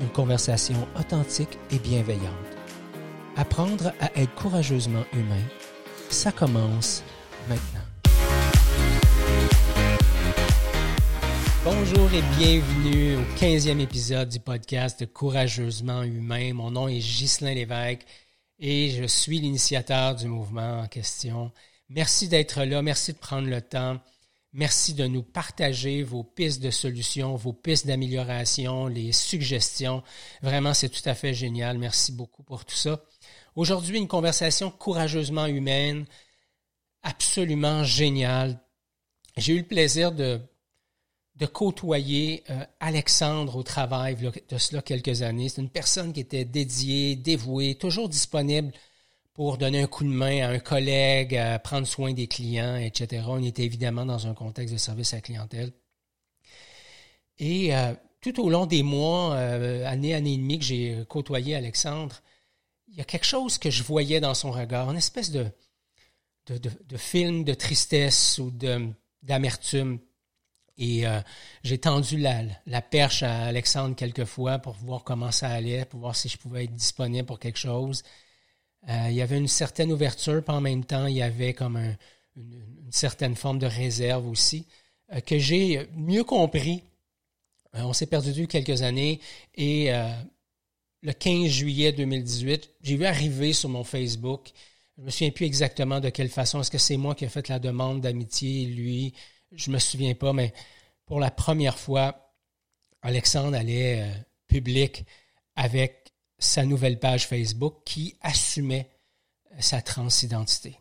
une conversation authentique et bienveillante. Apprendre à être courageusement humain, ça commence maintenant. Bonjour et bienvenue au 15e épisode du podcast Courageusement humain. Mon nom est Ghislain Lévesque et je suis l'initiateur du mouvement en question. Merci d'être là, merci de prendre le temps. Merci de nous partager vos pistes de solutions, vos pistes d'amélioration, les suggestions. Vraiment, c'est tout à fait génial. Merci beaucoup pour tout ça. Aujourd'hui, une conversation courageusement humaine, absolument géniale. J'ai eu le plaisir de, de côtoyer euh, Alexandre au travail de cela quelques années. C'est une personne qui était dédiée, dévouée, toujours disponible pour donner un coup de main à un collègue, prendre soin des clients, etc. On était évidemment dans un contexte de service à la clientèle. Et euh, tout au long des mois, euh, année, année et demie que j'ai côtoyé Alexandre, il y a quelque chose que je voyais dans son regard, une espèce de, de, de, film de tristesse ou d'amertume. Et euh, j'ai tendu la, la, perche à Alexandre quelques fois pour voir comment ça allait, pour voir si je pouvais être disponible pour quelque chose. Euh, il y avait une certaine ouverture, puis en même temps, il y avait comme une, certaine forme de réserve aussi, euh, que j'ai mieux compris. Euh, on s'est perdu depuis quelques années et le 15 juillet 2018, j'ai vu arriver sur mon Facebook, je me souviens plus exactement de quelle façon, est-ce que c'est moi qui ai fait la demande d'amitié, lui, je me souviens pas, mais pour la première fois, Alexandre allait public avec sa nouvelle page Facebook qui assumait sa transidentité.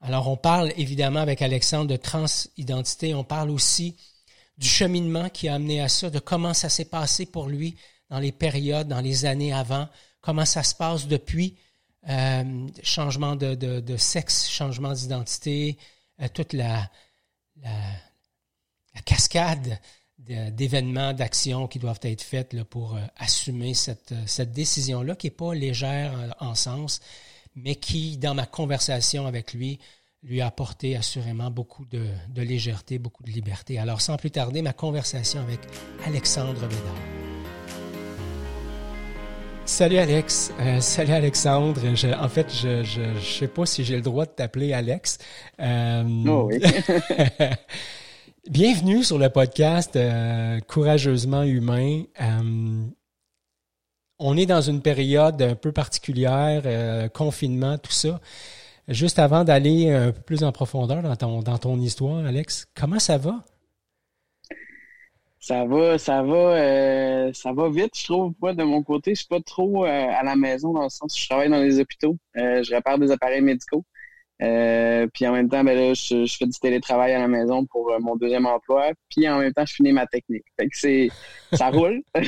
Alors, on parle évidemment avec Alexandre de transidentité, on parle aussi du cheminement qui a amené à ça, de comment ça s'est passé pour lui dans les périodes, dans les années avant, comment ça se passe depuis, euh, changement de, sexe, changement d'identité, euh, toute la cascade d'événements, d'actions qui doivent être faites là, pour euh, assumer cette, euh, cette décision-là, qui n'est pas légère euh, en sens, mais qui, dans ma conversation avec lui, lui a apporté assurément beaucoup de, de légèreté, beaucoup de liberté. Alors, sans plus tarder, ma conversation avec Alexandre Bédard. Salut Alex, salut Alexandre. en fait, je ne sais pas si j'ai le droit de t'appeler Alex. oh oui. Bienvenue sur le podcast euh, Courageusement Humain. Euh, on est dans une période un peu particulière, euh, confinement, tout ça. Juste avant d'aller un peu plus en profondeur dans ton, dans ton histoire, Alex, comment ça va? Ça va, ça va, ça va vite, je trouve. Moi, de mon côté, je suis pas trop à la maison dans le sens où je travaille dans les hôpitaux. je répare des appareils médicaux. Euh, puis en même temps, ben là, je, fais du télétravail à la maison pour euh, mon deuxième emploi. Puis en même temps, je finis ma technique. Fait que c'est, ça roule,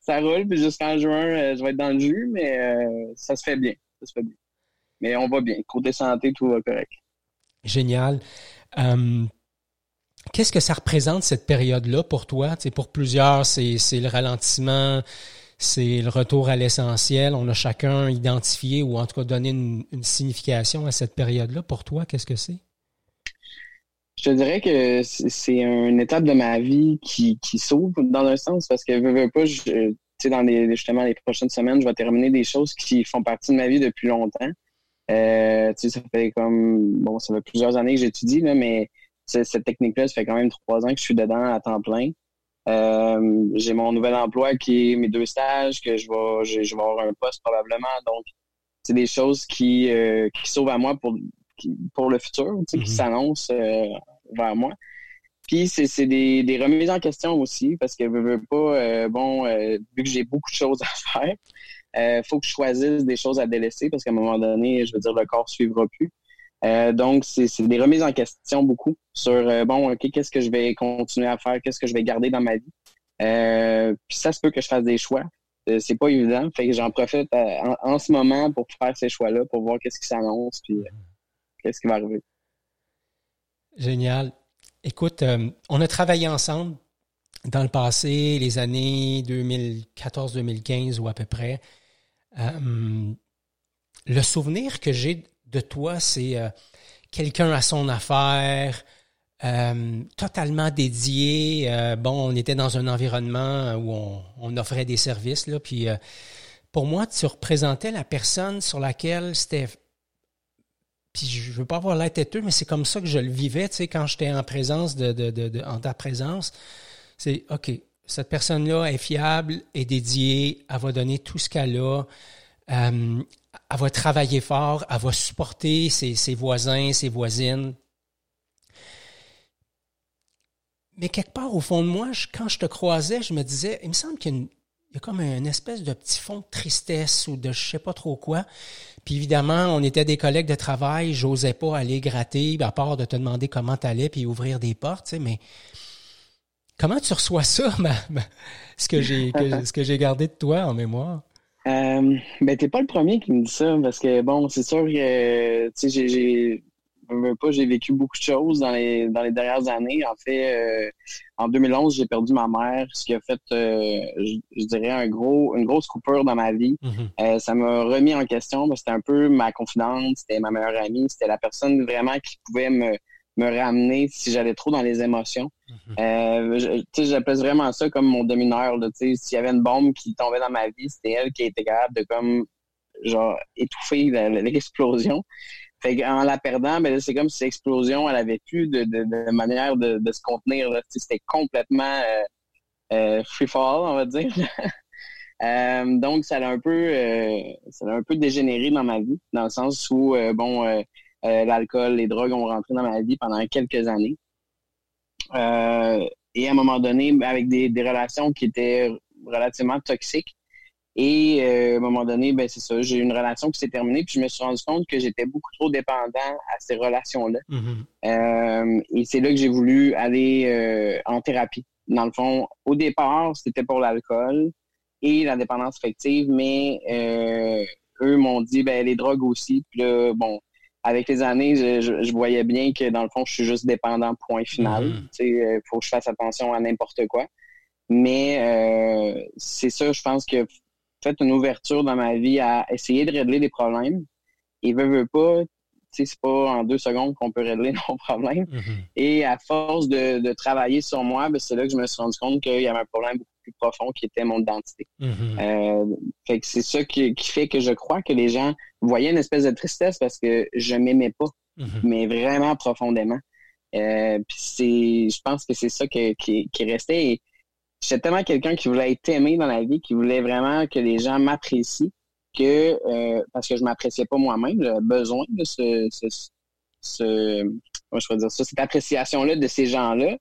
ça roule. Puis jusqu'en juin, euh, je vais être dans le jus, mais ça se fait bien, ça se fait bien. Mais on va bien. Côté santé, tout va correct. Génial. Qu'est-ce que ça représente cette période-là pour toi? pour plusieurs, c'est, c'est le ralentissement c'est le retour à l'essentiel. On a chacun identifié ou en tout cas donné une, signification à cette période-là. Pour toi, qu'est-ce que c'est? Je dirais que c'est une étape de ma vie qui, s'ouvre dans un sens parce que veux, veux pas, dans les, justement les prochaines semaines, je vais terminer des choses qui font partie de ma vie depuis longtemps. Euh, ça fait comme bon, ça fait plusieurs années que j'étudie, mais cette technique-là, ça fait quand même trois ans que je suis dedans à temps plein. Euh, j'ai mon nouvel emploi qui est mes deux stages, que je vais, je, vais avoir un poste probablement. Donc, c'est des choses qui, euh, qui sauvent à moi pour, pour le futur, qui mm-hmm. s'annoncent euh, vers moi. Puis c'est des, des remises en question aussi, parce que je veux pas, bon, vu que j'ai beaucoup de choses à faire, il faut que je choisisse des choses à délaisser, parce qu'à un moment donné, je veux dire, le corps suivra plus. Euh, donc, c'est des remises en question beaucoup sur, euh, bon, OK, qu'est-ce que je vais continuer à faire, qu'est-ce que je vais garder dans ma vie? Euh, puis ça se peut que je fasse des choix. C'est pas évident. Fait que j'en profite euh, en, ce moment pour faire ces choix-là, pour voir qu'est-ce qui s'annonce, puis qu'est-ce qui va arriver. Génial. Écoute, on a travaillé ensemble dans le passé, les années 2014-2015 ou à peu près. le souvenir que j'ai de toi, c'est quelqu'un à son affaire, euh, totalement dédié. Euh, bon, on était dans un environnement où on, offrait des services, là, puis euh, pour moi, tu représentais la personne sur laquelle c'était. Puis je veux pas avoir l'air têteux, mais c'est comme ça que je le vivais, tu sais, quand j'étais en présence de, de, de, en ta présence. C'est OK, cette personne-là est fiable, est dédiée, elle va donner tout ce qu'elle a. elle va travailler fort, elle va supporter ses, voisins, ses voisines. Mais quelque part, au fond de moi, quand je te croisais, je me disais, il me semble qu'il y a, comme une espèce de petit fond de tristesse ou de je sais pas trop quoi. Puis évidemment, on était des collègues de travail, j'osais pas aller gratter, à part de te demander comment t'allais puis ouvrir des portes, mais comment tu reçois ça, ce que j'ai gardé de toi en mémoire? Euh, ben t'es pas le premier qui me dit ça parce que bon c'est sûr que tu sais j'ai pas, j'ai vécu beaucoup de choses dans les, dans les dernières années. En fait, euh, en 2011, j'ai perdu ma mère, ce qui a fait, euh, je, dirais, un gros, une grosse coupure dans ma vie. Mm-hmm. Euh, ça m'a remis en question. C'était un peu ma confidente, c'était ma meilleure amie, c'était la personne vraiment qui pouvait me, me ramener si j'allais trop dans les émotions. Mm-hmm. sais, j'appelle vraiment ça comme mon domineur. S'il y avait une bombe qui tombait dans ma vie, c'était elle qui était capable de comme genre étouffer l'explosion. Fait en la perdant, ben c'est comme si l'explosion, elle avait plus de, de, manière de, se contenir. C'était complètement euh, euh, free fall, on va dire. Euh, donc, ça a un peu ça a un peu dégénéré dans ma vie, dans le sens où bon l'alcool, les drogues ont rentré dans ma vie pendant quelques années. et à un moment donné, avec des, des relations qui étaient relativement toxiques, et euh, à un moment donné, ben c'est ça, j'ai eu une relation qui s'est terminée, puis je me suis rendu compte que j'étais beaucoup trop dépendant à ces relations-là. Mm-hmm. euh, et c'est là que j'ai voulu aller euh, en thérapie. Dans le fond, au départ, c'était pour l'alcool et la dépendance affective, mais euh, eux m'ont dit ben les drogues aussi. Puis là, bon, avec les années, je, je, voyais bien que dans le fond, je suis juste dépendant, point final. Mm-hmm. Tu sais, faut que je fasse attention à n'importe quoi. Mais c'est ça, je pense que fait une ouverture dans ma vie à essayer de régler des problèmes. Et veut, veut pas, c'est pas en deux secondes qu'on peut régler nos problèmes. Mm-hmm. Et à force de, travailler sur moi, ben, c'est là que je me suis rendu compte qu'il y avait un problème beaucoup plus profond qui était mon identité. Mm-hmm. Euh, fait que c'est ça qui, fait que je crois que les gens voyaient une espèce de tristesse parce que je m'aimais pas, mm-hmm. mais vraiment profondément. Euh, puis c'est, je pense que c'est ça qui, qui restait j'étais tellement quelqu'un qui voulait être aimé dans la vie, qui voulait vraiment que les gens m'apprécient, que euh, parce que je m'appréciais pas moi-même, j'avais besoin de ce, ce, ce je dire ça, cette appréciation-là de ces gens-là.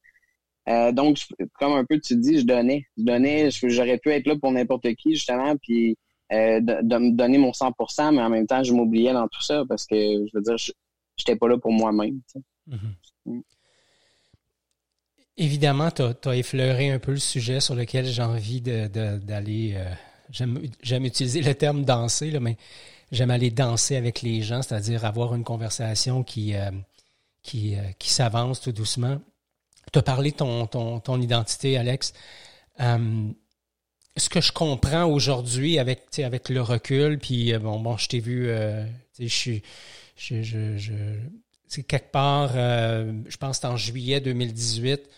Euh, donc, comme un peu tu dis, je donnais. Je donnais, j'aurais pu être là pour n'importe qui, justement, puis euh, de, me donner mon 100%, mais en même temps, je m'oubliais dans tout ça parce que, je veux dire, je n'étais pas là pour moi-même. Mm-hmm. Mm. Évidemment, tu as, effleuré un peu le sujet sur lequel j'ai envie d'aller. Euh, j'aime utiliser le terme danser, là, mais j'aime aller danser avec les gens, c'est-à-dire avoir une conversation qui, qui, qui s'avance tout doucement. Tu as parlé de ton, ton, ton identité, Alex. ce que je comprends aujourd'hui avec, avec le recul, puis bon, bon, je t'ai vu, je suis. Je, je, je, c'est quelque part, je pense que en juillet 2018,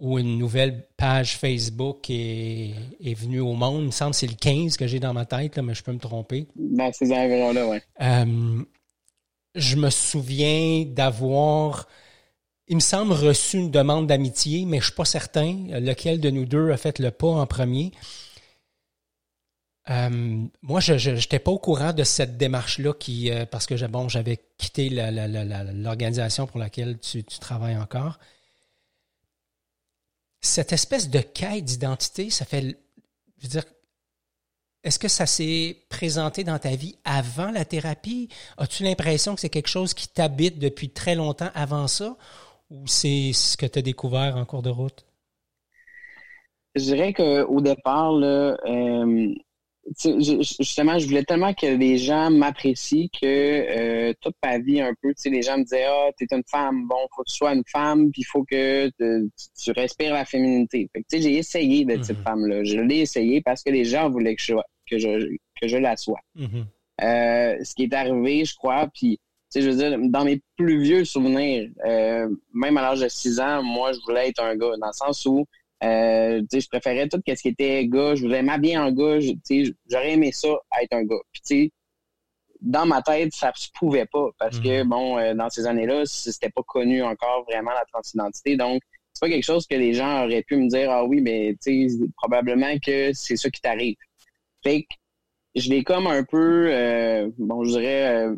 où une nouvelle page Facebook est, est venue au monde. Il me semble que c'est le 15 que j'ai dans ma tête, là, mais je peux me tromper. Dans ces environs-là, oui. Euh, je me souviens d'avoir, il me semble, reçu une demande d'amitié, mais je ne suis pas certain lequel de nous deux a fait le pas en premier. Euh, moi, je n'étais pas au courant de cette démarche-là qui, euh, parce que bon, j'avais quitté l'organisation pour laquelle tu, tu travailles encore cette espèce de quête d'identité, ça fait, je veux dire, est-ce que ça s'est présenté dans ta vie avant la thérapie? As-tu l'impression que c'est quelque chose qui t'habite depuis très longtemps avant ça? Ou c'est ce que tu as découvert en cours de route? je dirais qu'au départ, là, justement, je voulais tellement que les gens m'apprécient que euh, toute ma vie, un peu, les gens me disaient Ah, t'es une femme, bon, faut que tu sois une femme, puis il faut que tu respires la féminité. Fait que, j'ai essayé d'être cette mm-hmm. femme-là. Je l'ai essayé parce que les gens voulaient que je, que je, que je la sois. Mm-hmm. Euh, ce qui est arrivé, je crois, puis, sais, je veux dire, dans mes plus vieux souvenirs, euh, même à l'âge de 6 ans, moi, je voulais être un gars, dans le sens où euh, je préférais tout ce qui était gars. Je voulais m'habiller en gars. J'aurais aimé ça, être un gars. Puis, dans ma tête, ça se pouvait pas parce que, mhm. bon, euh, dans ces années-là, c'était pas connu encore vraiment la transidentité. Donc, c'est pas quelque chose que les gens auraient pu me dire, ah oui, mais tu sais, probablement que c'est ça qui t'arrive. Fait que je l'ai comme un peu, euh, bon, je dirais,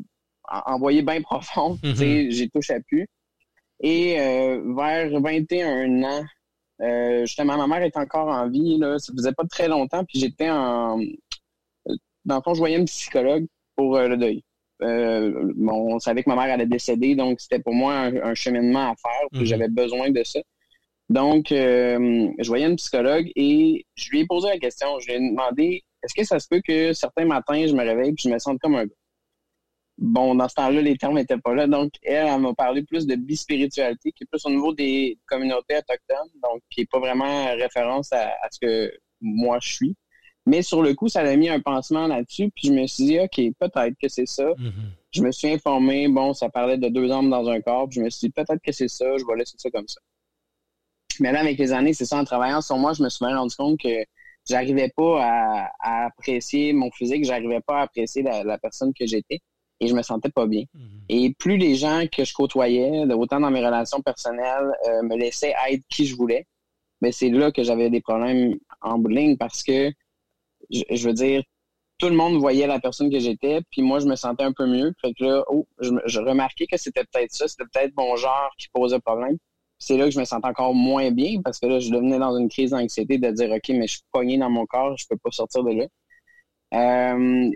envoyé bien profond. Mhm. j'ai touché à pu. Et vers 21 ans, euh, justement, ma mère est encore en vie. Là. Ça faisait pas très longtemps. Puis j'étais en. Dans le fond, je voyais une psychologue pour euh, le deuil. Euh, on savait que ma mère allait décéder, donc c'était pour moi un, cheminement à faire. Puis mhm. j'avais besoin de ça. Donc, je voyais une psychologue et je lui ai posé la question. Je lui ai demandé est-ce que ça se peut que certains matins, je me réveille et je me sente comme un gars? Bon, dans ce temps-là, les termes n'étaient pas là. Donc, elle, elle m'a parlé plus de bispiritualité, qui est plus au niveau des communautés autochtones, donc qui n'est pas vraiment référence à, ce que moi je suis. Mais sur le coup, ça a mis un pansement là-dessus, puis je me suis dit, OK, peut-être que c'est ça. Mm-hmm. Je me suis informé, bon, ça parlait de deux âmes dans un corps, puis je me suis dit, peut-être que c'est ça, je vais laisser ça comme ça. Mais là, avec les années, c'est ça, en travaillant sur moi, je me suis rendu compte que j'arrivais pas à, apprécier mon physique, j'arrivais pas à apprécier la personne que j'étais et je me sentais pas bien. Mhm. Et plus les gens que je côtoyais, autant dans mes relations personnelles, euh, me laissaient être qui je voulais, mais ben, c'est là que j'avais des problèmes en bout parce que, je, veux dire, tout le monde voyait la personne que j'étais, puis moi, je me sentais un peu mieux. Fait que là, oh, je, remarquais que c'était peut-être ça, c'était peut-être mon genre qui posait problème. C'est là que je me sentais encore moins bien parce que là, je devenais dans une crise d'anxiété de dire, OK, mais je suis pogné dans mon corps, je peux pas sortir de là. Euh,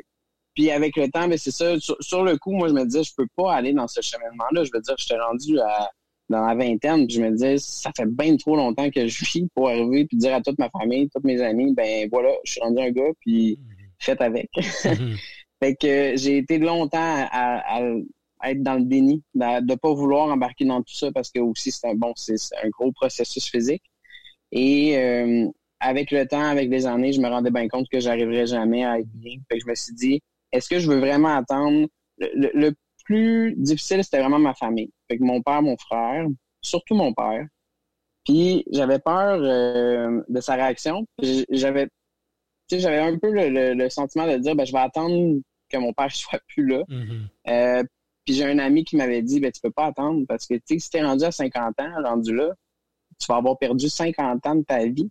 puis avec le temps, ben c'est ça. Sur, le coup, moi, je me disais, je peux pas aller dans ce cheminement-là. Je veux dire, j'étais rendu à, dans la vingtaine, puis je me disais, ça fait bien trop longtemps que je vis pour arriver puis dire à toute ma famille, tous mes amis, ben voilà, je suis rendu un gars, puis mhm. faites avec. Mhm. fait que j'ai été longtemps à, être dans le déni, de ne pas vouloir embarquer dans tout ça parce que aussi c'est un bon, c'est un gros processus physique. Et euh, avec le temps, avec les années, je me rendais bien compte que j'arriverais jamais à être bien. Fait que je me suis dit, est-ce que je veux vraiment attendre? Le, plus difficile, c'était vraiment ma famille. Fait que mon père, mon frère, surtout mon père. Puis j'avais peur euh, de sa réaction. J'avais j'avais un peu le, sentiment de dire ben, je vais attendre que mon père soit plus là. Mm-hmm. Euh, puis j'ai un ami qui m'avait dit ben tu peux pas attendre parce que tu sais si t'es rendu à 50 ans, rendu là, tu vas avoir perdu 50 ans de ta vie.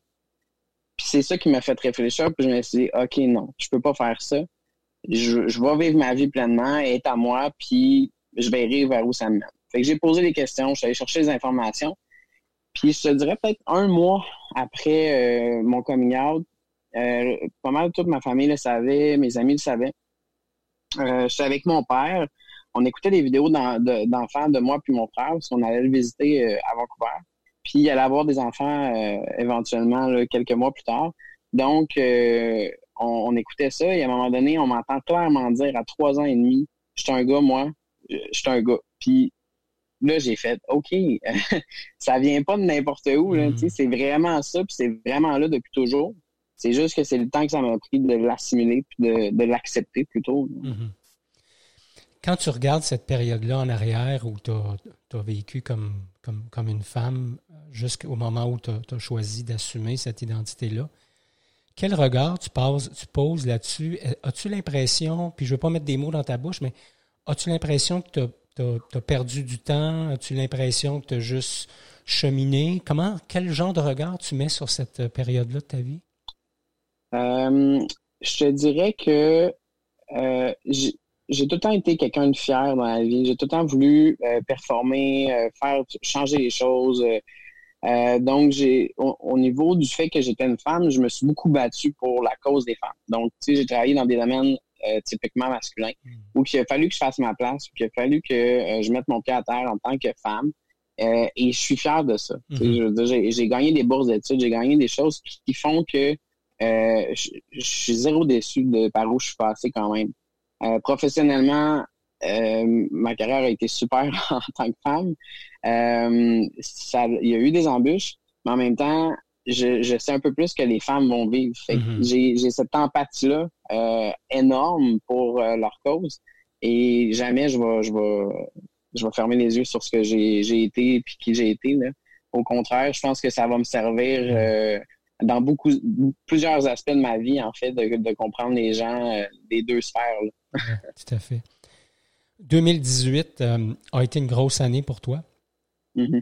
Puis c'est ça qui m'a fait réfléchir, puis je me suis dit OK non, je peux pas faire ça je, je vais vivre ma vie pleinement, être à moi, puis je verrai vers où ça me mène. Fait que j'ai posé des questions, je suis allé chercher des informations. Puis je te dirais peut-être un mois après euh, mon coming out, euh, pas mal toute ma famille le savait, mes amis le savaient. Euh, j'étais avec mon père. On écoutait des vidéos d'enfants de, moi puis mon frère, parce qu'on allait le visiter euh, à Vancouver. Puis il allait avoir des enfants éventuellement quelques mois plus tard. Donc, on, écoutait ça et à un moment donné, on m'entend clairement dire à trois ans et demi, je suis un gars, moi, je suis un gars. Puis là, j'ai fait, OK, ça vient pas de n'importe où, mm-hmm. c'est vraiment ça, puis c'est vraiment là depuis toujours. C'est juste que c'est le temps que ça m'a pris de l'assimiler puis de, l'accepter plutôt. Mm-hmm. Quand tu regardes cette période-là en arrière où tu as, vécu comme, comme, comme une femme jusqu'au moment où tu as, choisi d'assumer cette identité-là, quel regard tu, poses là-dessus? Euh, as-tu l'impression, puis je ne veux pas mettre des mots dans ta bouche, mais as-tu l'impression que tu as, perdu du temps? As-tu l'impression que tu as juste cheminé? Comment, quel genre de regard tu mets sur cette période-là de ta vie? Euh, je te dirais que euh, j'ai tout le temps été quelqu'un de fier dans la vie. J'ai tout le temps voulu performer, faire changer les choses. Euh, donc, j'ai au, niveau du fait que j'étais une femme, je me suis beaucoup battue pour la cause des femmes. Donc, tu sais, j'ai travaillé dans des domaines euh, typiquement masculins mm. où il a fallu que je fasse ma place, où il a fallu que euh, je mette mon pied à terre en tant que femme. et je suis fier de ça. Mm-hmm. J'ai gagné des bourses d'études, j'ai gagné des choses qui, font que je, suis zéro déçu de par où je suis passé quand même. professionnellement, ma carrière a été super en tant que femme. ça, il y a eu des embûches, mais en même temps, je, sais un peu plus que les femmes vont vivre. Mm-hmm. J'ai cette empathie-là euh, énorme pour euh, leur cause et jamais je vais, je vais, je vais fermer les yeux sur ce que j'ai été et qui j'ai été. Au contraire, je pense que ça va me servir euh, dans beaucoup plusieurs aspects de ma vie, en fait, de, comprendre les gens des deux sphères. tout à fait. 2018 a été une grosse année pour toi. Mm-hmm.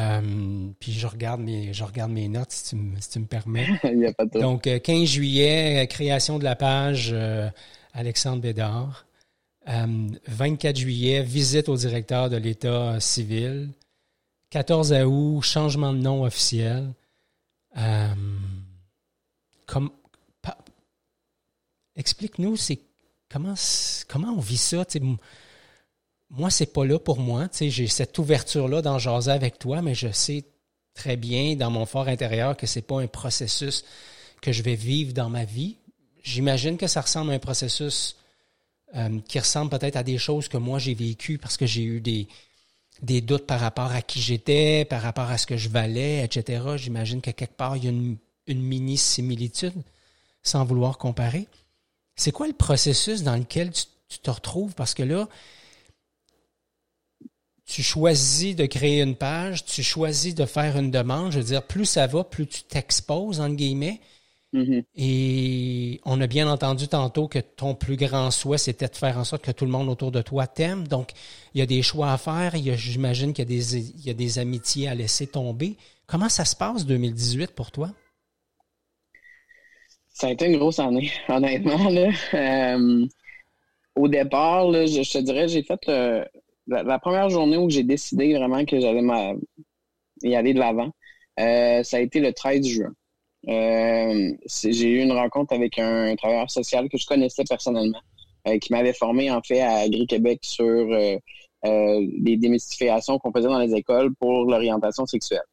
Euh, puis je regarde mes je regarde mes notes si tu me, si tu me permets. Il a pas de Donc 15 euh, juillet, euh, création de la page Alexandre Bédard. 24 juillet, visite au directeur de l'État civil. 14 août, changement de nom officiel. comme, explique-nous, c'est comment comment on vit ça moi, c'est pas là pour moi. Tu j'ai cette ouverture-là dans jaser avec toi, mais je sais très bien dans mon fort intérieur que c'est pas un processus que je vais vivre dans ma vie. J'imagine que ça ressemble à un processus euh, qui ressemble peut-être à des choses que moi j'ai vécues parce que j'ai eu des, des doutes par rapport à qui j'étais, par rapport à ce que je valais, etc. J'imagine que quelque part, il y a une, une mini similitude, sans vouloir comparer. C'est quoi le processus dans lequel tu te retrouves? Parce que là, tu choisis de créer une page, tu choisis de faire une demande. Je veux dire, plus ça va, plus tu t'exposes, entre guillemets. Mm-hmm. Et on a bien entendu tantôt que ton plus grand souhait, c'était de faire en sorte que tout le monde autour de toi t'aime. Donc, il y a des choix à faire. J'imagine qu'il y, a des, il y a des amitiés à laisser tomber. Comment ça se passe 2018 pour toi? Ça a été une grosse année, honnêtement. Là. Euh, au départ, là, je, je, te dirais, j'ai fait le, la, première journée où j'ai décidé vraiment que j'allais y aller de l'avant, euh, ça a été le 13 juin. Euh, j'ai eu une rencontre avec un, travailleur social que je connaissais personnellement, euh, qui m'avait formé en fait à Agri-Québec sur les démystifications qu'on faisait dans les écoles pour l'orientation sexuelle.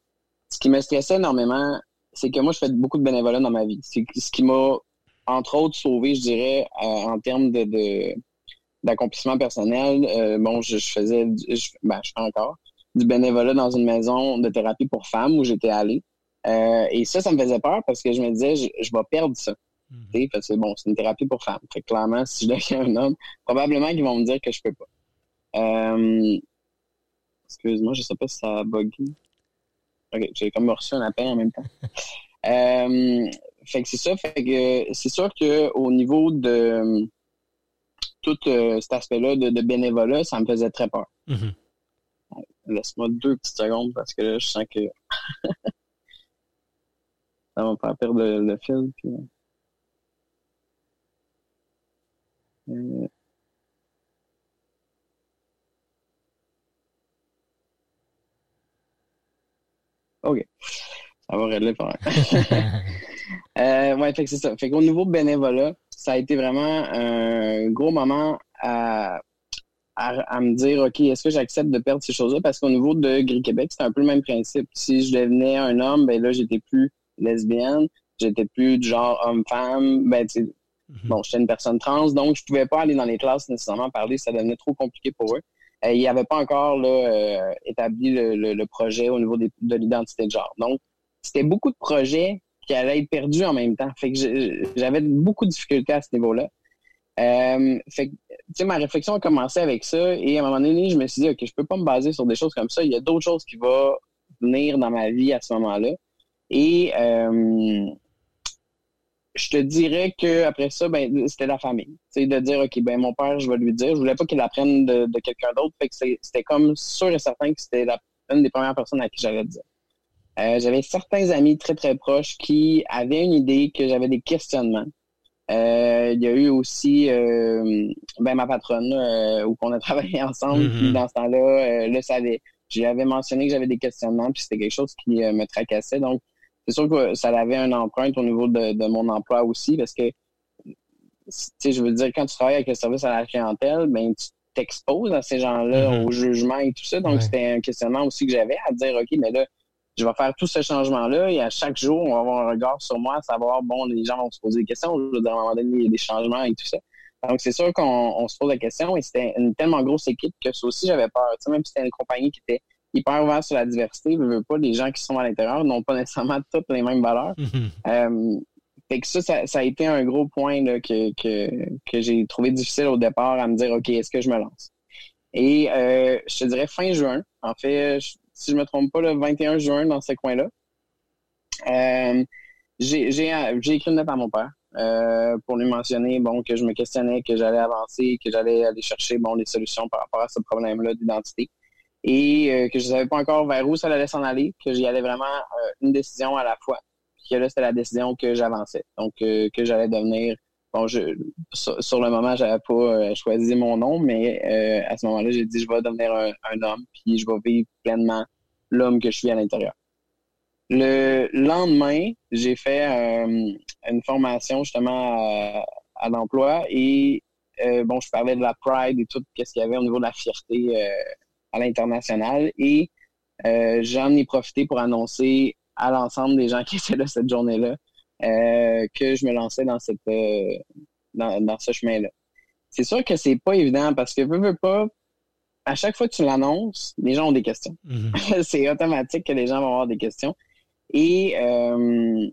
Ce qui me stressait énormément, c'est que moi, je fais beaucoup de bénévolat dans ma vie. C'est ce qui m'a, entre autres, sauvé, je dirais, en termes de d'accomplissement personnel, euh, bon, je, faisais, je, ben, je fais encore du bénévolat dans une maison de thérapie pour femmes où j'étais allé. Euh, et ça, ça me faisait peur parce que je me disais, je, je vais perdre ça. Mm Parce que bon, c'est une thérapie pour femmes. Fait clairement, si je deviens un homme, probablement qu'ils vont me dire que je peux pas. Euh, excuse-moi, je sais pas si ça a bugué. OK, j'ai comme reçu un appel en même temps. euh, fait que c'est ça. Fait que c'est sûr qu'au niveau de tout euh, cet aspect-là de, bénévolat, ça me faisait très peur. Mm-hmm. Laisse-moi deux petites secondes parce que là, je sens que ça va me faire perdre le, fil. Puis... Euh... OK. Ça va régler par euh, ouais, fait que c'est ça. Fait qu'au niveau bénévolat, ça a été vraiment un gros moment à, à, me dire, OK, est-ce que j'accepte de perdre ces choses-là? Parce qu'au niveau de Gris Québec, c'était un peu le même principe. Si je devenais un homme, ben là, j'étais plus lesbienne, j'étais plus du genre homme-femme, ben, tu mhm. bon, j'étais une personne trans, donc je pouvais pas aller dans les classes nécessairement parler, ça devenait trop compliqué pour eux. Euh, il n'y avait pas encore là, euh, établi le, projet au niveau de l'identité de genre. Donc, c'était beaucoup de projets qui allait être perdu en même temps. Fait que j'avais beaucoup de difficultés à ce niveau-là. Euh, fait que, tu sais, ma réflexion a commencé avec ça et à un moment donné, je me suis dit, OK, je peux pas me baser sur des choses comme ça. Il y a d'autres choses qui vont venir dans ma vie à ce moment-là. Et euh, je te dirais que après ça, ben, c'était la famille. Tu de dire, OK, ben, mon père, je vais lui dire. Je voulais pas qu'il apprenne de, de quelqu'un d'autre. Fait que c'était comme sûr et certain que c'était une des premières personnes à qui j'allais dire. Euh, j'avais certains amis très, très proches qui avaient une idée que j'avais des questionnements. Euh, il y a eu aussi euh, ben, ma patronne où on a travaillé ensemble. Mm-hmm. dans ce temps-là, le savait. J'avais mentionné que j'avais des questionnements, puis c'était quelque chose qui me tracassait. Donc, c'est sûr que ça avait un empreinte au niveau de, mon emploi aussi, parce que, tu sais, je veux dire, quand tu travailles avec le service à la clientèle, ben, t'exposes à ces gens-là, Mhm. au jugement et tout ça. Donc, Ouais. c'était un questionnement aussi que j'avais à dire, OK, mais là, je vais faire tout ce changement-là et à chaque jour, on va avoir un regard sur moi, à savoir, bon, les gens vont se poser des questions. Je veux dire, à un moment donné, il y a des changements et tout ça. Donc, c'est sûr qu'on on se pose la question et c'était une tellement grosse équipe que ça aussi, j'avais peur. Tu sais, même si c'était une compagnie qui était hyper ouverte sur la diversité, je veux pas, les gens qui sont à l'intérieur n'ont pas nécessairement toutes les mêmes valeurs. Mhm. Euh, fait que ça, ça, ça a été un gros point là, que, que, que j'ai trouvé difficile au départ à me dire, OK, est-ce que je me lance? Et euh, je te dirais fin juin, en fait, je- si je me trompe pas, le 21 juin, dans ce coin-là, euh, j'ai écrit une lettre à mon père euh, pour lui mentionner bon que je me questionnais, que j'allais avancer, que j'allais aller chercher bon des solutions par rapport à ce problème-là d'identité et euh, que je savais pas encore vers où ça allait s'en aller, que j'y allais vraiment une décision à la fois. Puis que là, c'était la décision que j'avançais. Donc, que j'allais devenir. Bon, je, sur, le moment, j'avais pas euh, choisi mon nom, mais euh, à ce moment-là, j'ai dit je vais devenir un, homme, puis je vais vivre pleinement l'homme que je suis à l'intérieur. Le lendemain, j'ai fait euh, une formation justement à, à l'emploi et euh, bon, je parlais de la pride et tout ce qu'il y avait au niveau de la fierté euh, à l'international et euh, j'en ai profité pour annoncer à l'ensemble des gens qui étaient là cette journée-là que je me lançais dans cette euh, dans, dans ce chemin-là. C'est sûr que c'est pas évident parce que veux, veux pas, à chaque fois que tu l'annonces, les gens ont des questions. Mhm. c'est automatique que les gens vont avoir des questions. Et euh,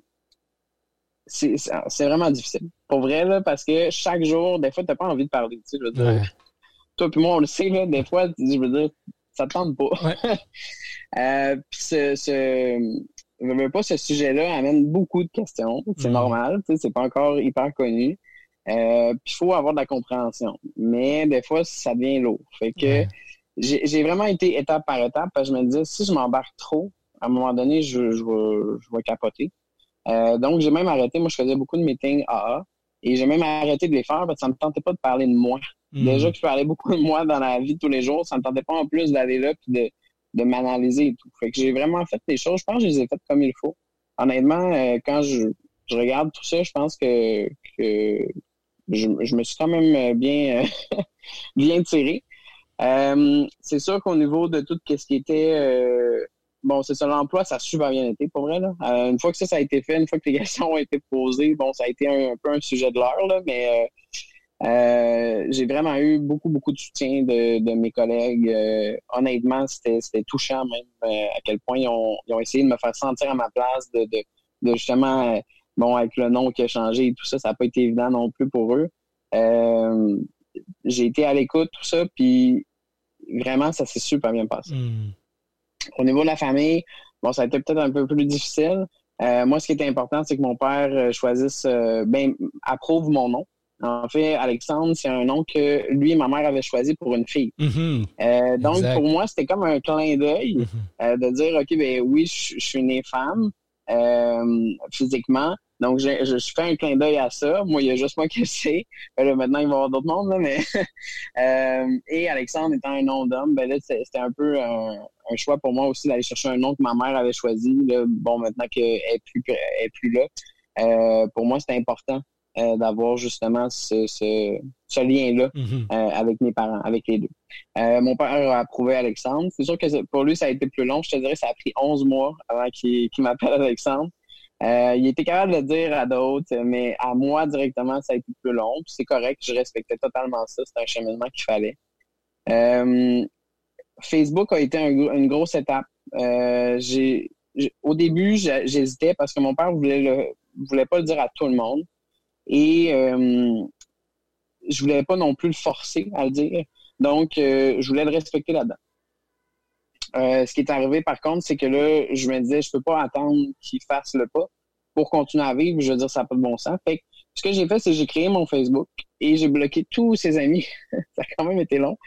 c'est vraiment difficile. Pour vrai, là, parce que chaque jour, des fois, t'as pas envie de parler. Tu sais, je veux dire, Ouais. toi puis moi, on le sait, là, des fois, je veux dire, ça te tente pas. euh, puis ce, ce, je veux pas, ce sujet-là amène beaucoup de questions. C'est Mhm. normal, tu sais, c'est pas encore hyper connu. Euh, puis il faut avoir de la compréhension. Mais des fois, ça devient lourd. Fait que j'ai vraiment été étape par étape parce que je me disais, si je m'embarque trop, à un moment donné, je, je, vais, je vais capoter. Euh, donc, j'ai même arrêté. Moi, je faisais beaucoup de meetings AA et j'ai même arrêté de les faire parce que ça me tentait pas de parler de moi. Mhm. Déjà que je parlais beaucoup de moi dans la vie de tous les jours, ça me tentait pas en plus d'aller là puis de, de m'analyser et tout. Fait que j'ai vraiment fait les choses. Je pense que je les ai faites comme il faut. Honnêtement, euh, quand je, je regarde tout ça, je pense que, que je, je me suis quand même bien, euh, bien tiré. Euh, c'est sûr qu'au niveau de tout ce qui était euh, bon, c'est ça, l'emploi, ça a super bien été pour vrai. Là. Euh, une fois que ça, ça a été fait, une fois que les questions ont été posées, bon, ça a été un, un peu un sujet de l'heure, là, mais euh, j'ai vraiment eu beaucoup, beaucoup de soutien de, de mes collègues. Euh, honnêtement, c'était, touchant même euh, à quel point ils ont, ils ont essayé de me faire sentir à ma place, de, de, de justement, bon, avec le nom qui a changé et tout ça, ça n'a pas été évident non plus pour eux. J'ai été à l'écoute, tout ça, puis vraiment, ça s'est super bien passé. Mhm. Au niveau de la famille, bon, ça a été peut-être un peu plus difficile. Moi, ce qui était important, c'est que mon père choisisse, ben, approuve mon nom. En fait, Alexandre, c'est un nom que lui et ma mère avaient choisi pour une fille. Mhm. Euh, donc, Exact. pour moi, c'était comme un clin d'œil Mhm. euh, de dire, OK, ben oui, je, je suis née femme euh, physiquement. Donc, je, je, je fais un clin d'œil à ça. Moi, il y a juste moi qui le sais. Ben là, maintenant, il va y avoir d'autres mondes, là, mais... et Alexandre étant un nom d'homme, ben là, c'était un peu un, un choix pour moi aussi d'aller chercher un nom que ma mère avait choisi. Là, bon, maintenant qu'elle est plus, elle est plus là, pour moi, c'était important euh, d'avoir justement ce, ce, ce lien-là Mhm. euh, avec mes parents, avec les deux. Euh, mon père a approuvé Alexandre. C'est sûr que pour lui, ça a été plus long. Je te dirais ça a pris 11 mois avant qu'il m'appelle Alexandre. Il était capable de le dire à d'autres, mais à moi directement, ça a été plus long. C'est correct, je respectais totalement ça. C'était un cheminement qu'il fallait. Facebook a été un une grosse étape. J'ai, au début, j'hésitais parce que mon père voulait le, voulait pas le dire à tout le monde. Et euh, je voulais pas non plus le forcer à le dire. Donc, euh, je voulais le respecter là-dedans. Euh, ce qui est arrivé, par contre, c'est que là, je me disais, je peux pas attendre qu'il fasse le pas pour continuer à vivre. Je veux dire, ça n'a pas de bon sens. Fait que, ce que j'ai fait, c'est que j'ai créé mon Facebook et j'ai bloqué tous ses amis. ça a quand même été long.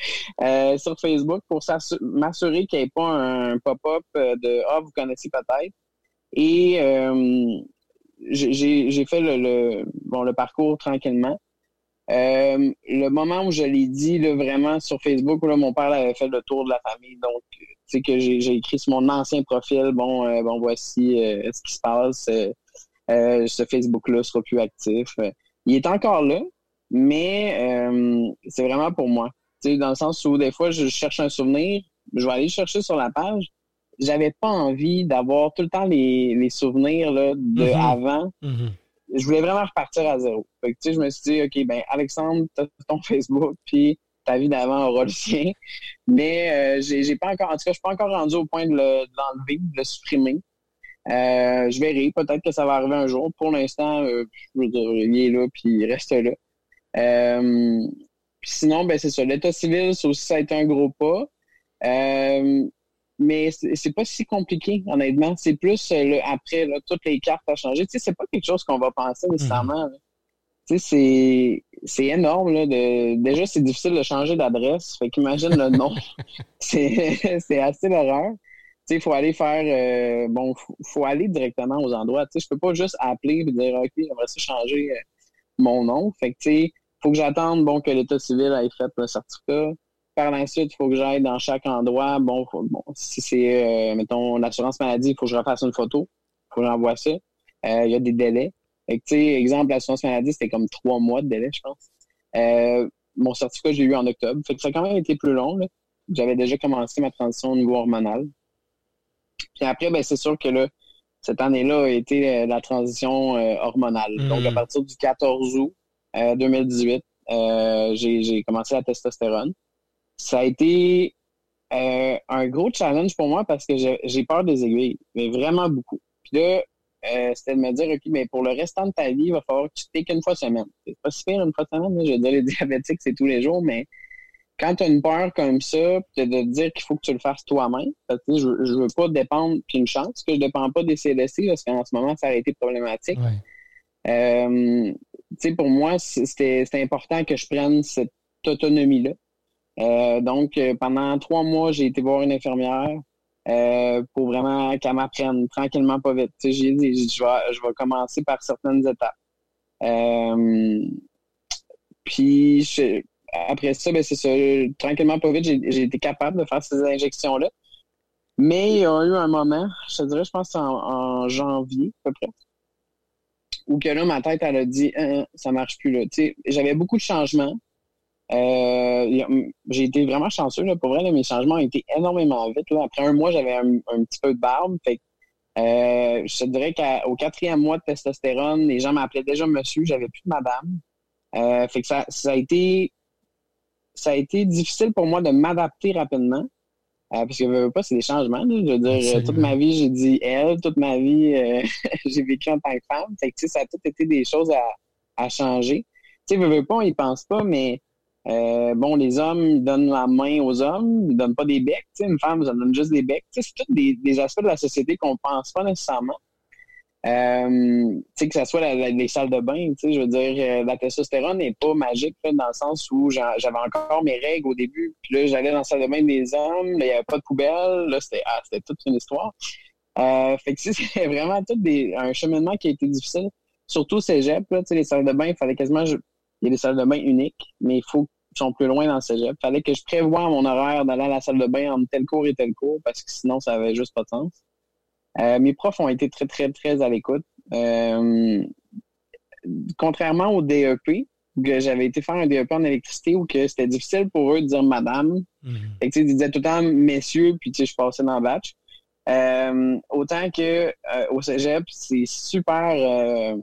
euh, sur Facebook pour m'assurer qu'il n'y ait pas un pop-up de Ah, vous connaissez peut-être. Et j'ai- fait le, le, bon, le parcours tranquillement. Euh, le moment où je l'ai dit vraiment sur Facebook, là, mon père avait fait le tour de la famille, donc tu sais que j'ai écrit sur mon ancien profil, bon, euh, bon voici euh, ce qui se passe, euh, euh, ce Facebook-là sera plus actif. Euh, il est encore là, mais euh, c'est vraiment pour moi. dans le sens où des fois, je cherche un souvenir, je vais aller chercher sur la page. J'avais pas envie d'avoir tout le temps les, souvenirs là, de mm-hmm. avant. Mm-hmm. Je voulais vraiment repartir à zéro. Fait que, je me suis dit, OK, ben Alexandre, t'as ton Facebook, puis ta vie d'avant aura le sien. Mais euh, j'ai pas encore, en tout cas, je suis pas encore rendu au point de l'enlever, de, le supprimer. Euh, je verrai, peut-être que ça va arriver un jour. Pour l'instant, euh, il est là, puis il reste là. Euh, sinon, ben c'est ça. L'état civil, ça aussi, ça a été un gros pas. Euh, mais c'est pas si compliqué, honnêtement. C'est plus le après, là, toutes les cartes à changer. Tu sais, c'est pas quelque chose qu'on va penser nécessairement. Tu sais, c'est énorme. Là, de, déjà, c'est difficile de changer d'adresse. Fait qu'imagine le nom. c'est assez l'horreur il faut aller faire euh, bon, faut, faut, aller directement aux endroits. Tu sais, je peux pas juste appeler et dire OK, j'aimerais ça changer euh, mon nom. Fait que tu sais, faut que j'attende bon que l'État civil ait fait le certificat. Par la suite, il faut que j'aille dans chaque endroit. Bon, bon si c'est euh, mettons l'assurance maladie, il faut que je refasse une photo. Il faut que j'envoie ça. Il y a des délais. Fait que, tu sais, exemple, l'assurance maladie, c'était comme trois mois de délai, je pense. mon certificat, j'ai eu en octobre. Fait que ça a quand même été plus long. J'avais déjà commencé ma transition au niveau hormonal. Puis après, ben, c'est sûr que là, cette année-là a été euh, la transition euh, hormonale. Hmm. Donc, à partir du 14 août 2018, euh, j'ai commencé la testostérone. Ça a été un gros challenge pour moi parce que j'ai peur des aiguilles, mais vraiment beaucoup. Puis là, c'était de me dire, OK, mais pour le restant de ta vie, il va falloir que tu t'es qu'une fois semaine. C'est pas si une fois semaine. Je veux dire, les diabétiques, c'est tous les jours, mais quand tu as une peur comme ça, de te dire qu'il faut que tu le fasses toi-même, je, je veux pas dépendre qu'une chance, que je dépends pas des CLSC, parce qu'en ce moment, ça a été problématique. Euh, pour moi, c'était important que je prenne cette autonomie-là. Euh, donc, euh, pendant trois mois, j'ai été voir une infirmière pour vraiment qu'elle m'apprenne tranquillement, pas vite. J'ai dit, je vais, commencer par certaines étapes. puis, après ça, ben, c'est ça. Tranquillement, pas vite, j'ai été capable de faire ces injections-là. Mais il y a eu un moment, je te dirais, je pense en, en janvier, à peu près, où là, ma tête, elle a dit, hein, ça marche plus, là. j'avais beaucoup de changements. Euh, j'ai été vraiment chanceux, là. Pour vrai, mes changements ont été énormément vite, Après un mois, j'avais un, petit peu de barbe. Fait euh, je te dirais qu'au quatrième mois de testostérone, les gens m'appelaient déjà monsieur, j'avais plus de madame. Euh, fait que ça, ça a été ça a été difficile pour moi de m'adapter rapidement. Parce que je veux pas, c'est des changements. Je veux dire, toute ma vie, j'ai dit elle, toute ma vie, j'ai vécu en tant que femme. Fait que, ça a tout été des choses à, à changer. Tu sais, veux, veux pas, on y pense pas, mais euh, bon, les hommes, donnent la main aux hommes, ils donnent pas des becs. Tu sais, une femme, ça donne juste des becs. C'est tous des, des, aspects de la société qu'on pense pas nécessairement. Euh, que ce soit les salles de bain, je veux dire, euh, la testostérone n'est pas magique dans le sens où j'avais encore mes règles au début, puis là, j'allais dans la salle de bain des hommes, il n'y avait pas de poubelle, là, c'était ah, toute une histoire. Euh, fait que c'est vraiment tout des, un cheminement qui a été difficile, surtout cégep, là, les salles de bain, il fallait quasiment, il y a des salles de bain uniques, mais il faut qu'ils sont plus loin dans le cégep. Il fallait que je prévoie mon horaire d'aller à la salle de bain entre tel cours et tel cours, parce que sinon, ça avait juste pas de sens. Euh, mes profs ont été très, très, très à l'écoute. Euh, contrairement au DEP, que j'avais été faire un DEP en électricité où que c'était difficile pour eux de dire madame. Mm ils disaient tout le temps messieurs, puis je passais dans le batch. Euh, autant que au cégep, c'est super,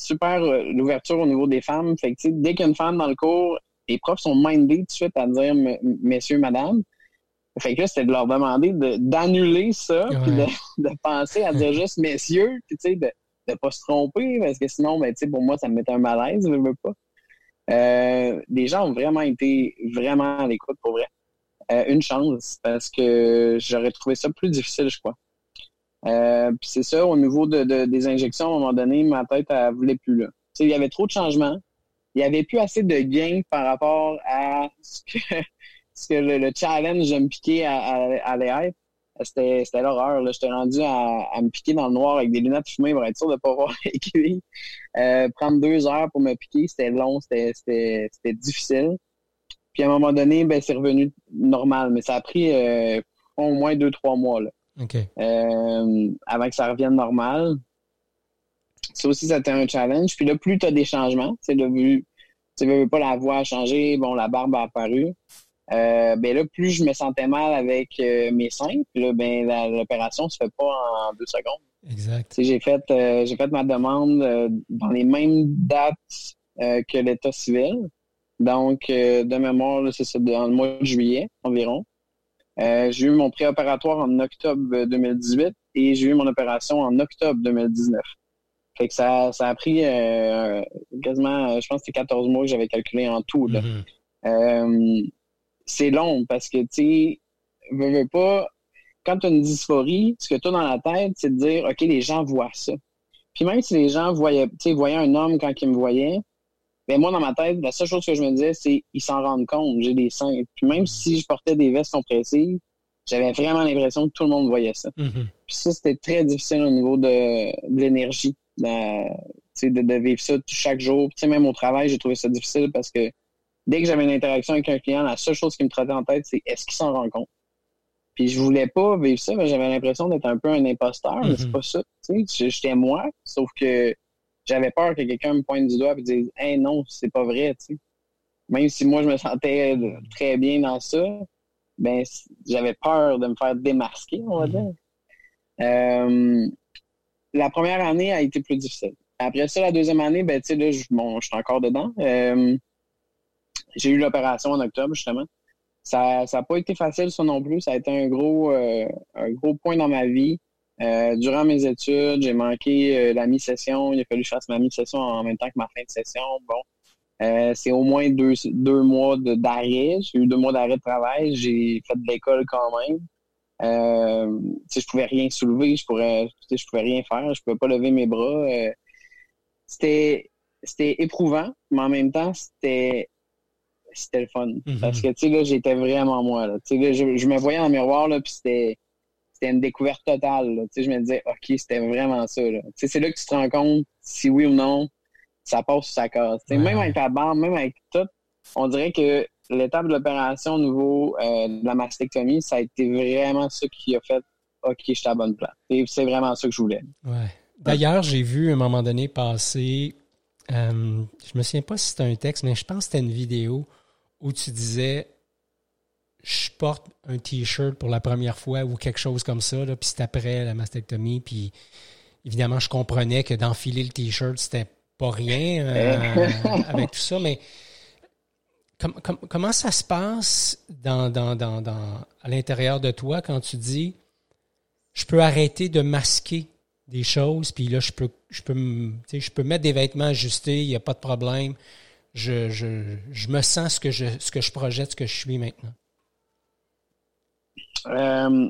super l'ouverture au niveau des femmes. Fait que, dès qu'il y a une femme dans le cours, les profs sont mindés tout de suite à dire messieurs, madame. Fait que là, c'était de leur demander d'annuler ça, puis de, penser à dire juste messieurs, puis tu sais, de ne pas se tromper, parce que sinon, ben, tu sais, pour moi, ça me mettait un malaise, je veux pas. Euh, les gens ont vraiment été vraiment à l'écoute pour vrai. Euh, une chance, parce que j'aurais trouvé ça plus difficile, je crois. Euh, c'est ça, au niveau de, des injections, à un moment donné, ma tête, elle voulait plus là. Il y avait trop de changements. Il y avait plus assez de gains par rapport à ce que parce que le, challenge de me piquer à, à, à c'était, c'était l'horreur. J'étais rendu à, à, me piquer dans le noir avec des lunettes fumées pour être sûr de ne pas voir les euh, prendre deux heures pour me piquer, c'était long, c'était, c'était, c'était difficile. Puis à un moment donné, ben, c'est revenu normal, mais ça a pris euh, au moins deux, trois mois là, euh, avant que ça revienne normal. Ça aussi, c'était un challenge. Puis là, plus tu as des changements, tu sais, tu veux pas la voix a changé, bon, la barbe a apparu. Euh, ben là, plus je me sentais mal avec euh, mes seins, puis là, ben l'opération se fait pas en deux secondes. Exact. J'ai fait, euh, j'ai fait ma demande dans les mêmes dates que l'État civil. Donc, de mémoire, c'est ça, dans le mois de juillet environ. J'ai eu mon préopératoire en octobre 2018 et j'ai eu mon opération en octobre 2019. Fait que ça, ça a pris quasiment, je pense que c'était 14 mois que j'avais calculé en tout. Là. Mm-hmm c'est long parce que, tu sais, veux, veux pas, quand tu as une dysphorie, ce que tu as dans la tête, c'est de dire, OK, les gens voient ça. Puis même si les gens voyaient, voyaient un homme quand ils me voyaient, ben moi, dans ma tête, la seule chose que je me disais, c'est ils s'en rendent compte, j'ai des seins. Puis même si je portais des vestes compressives, j'avais vraiment l'impression que tout le monde voyait ça. Mm-hmm. Puis ça, c'était très difficile au niveau de, l'énergie, de, de, vivre ça chaque jour. Puis même au travail, j'ai trouvé ça difficile parce que dès que j'avais une interaction avec un client, la seule chose qui me trottait en tête, c'est est-ce qu'il s'en rend compte? Puis je voulais pas vivre ça, mais j'avais l'impression d'être un peu un imposteur, mais c'est mm-hmm. pas ça. J'étais moi, sauf que j'avais peur que quelqu'un me pointe du doigt et dise Hey non, c'est pas vrai, sais. Même si moi je me sentais très bien dans ça, ben j'avais peur de me faire démasquer, on va mm-hmm. dire. Euh, la première année a été plus difficile. Après ça, la deuxième année, ben tu sais, là, je, bon, je suis encore dedans. Euh, j'ai eu l'opération en octobre, justement. Ça n'a pas été facile, ça non plus. Ça a été un gros, euh, un gros point dans ma vie. Euh, durant mes études, j'ai manqué euh, la mi-session. Il a fallu que je fasse ma mi-session en même temps que ma fin de session. Bon, c'est au moins deux, deux mois d'arrêt. J'ai eu deux mois d'arrêt de travail. J'ai fait de l'école quand même. Euh, je pouvais rien soulever, je pourrais, je pouvais rien faire, je pouvais pas lever mes bras. c'était, c'était éprouvant, mais en même temps, c'était c'était le fun. Mhm. Parce que, tu sais, là, j'étais vraiment moi, là. Tu sais, je, me voyais dans le miroir, là, puis c'était, c'était une découverte totale, Tu sais, je me disais, OK, c'était vraiment ça. Tu sais, c'est là que tu te rends compte si oui ou non, ça passe ou ça casse. Tu sais, Même avec la barbe, même avec tout, on dirait que l'étape de l'opération au niveau euh, de la mastectomie, ça a été vraiment ça qui a fait, OK, je suis à la bonne place. C'est vraiment ça que je voulais. Ouais. D'ailleurs, j'ai vu à un moment donné passer, euh, je me souviens pas si c'était un texte, mais je pense que c'était une vidéo où tu disais je porte un t-shirt pour la première fois ou quelque chose comme ça, là, puis c'est après la mastectomie, puis évidemment, je comprenais que d'enfiler le t-shirt, c'était pas rien euh, avec tout ça, mais comment ça se passe dans, dans, dans, dans, à l'intérieur de toi quand tu dis je peux arrêter de masquer des choses, puis là, je peux, je peux, je peux mettre des vêtements ajustés, il n'y a pas de problème je, je, je, me sens ce que je, ce que je projette, ce que je suis maintenant? Euh,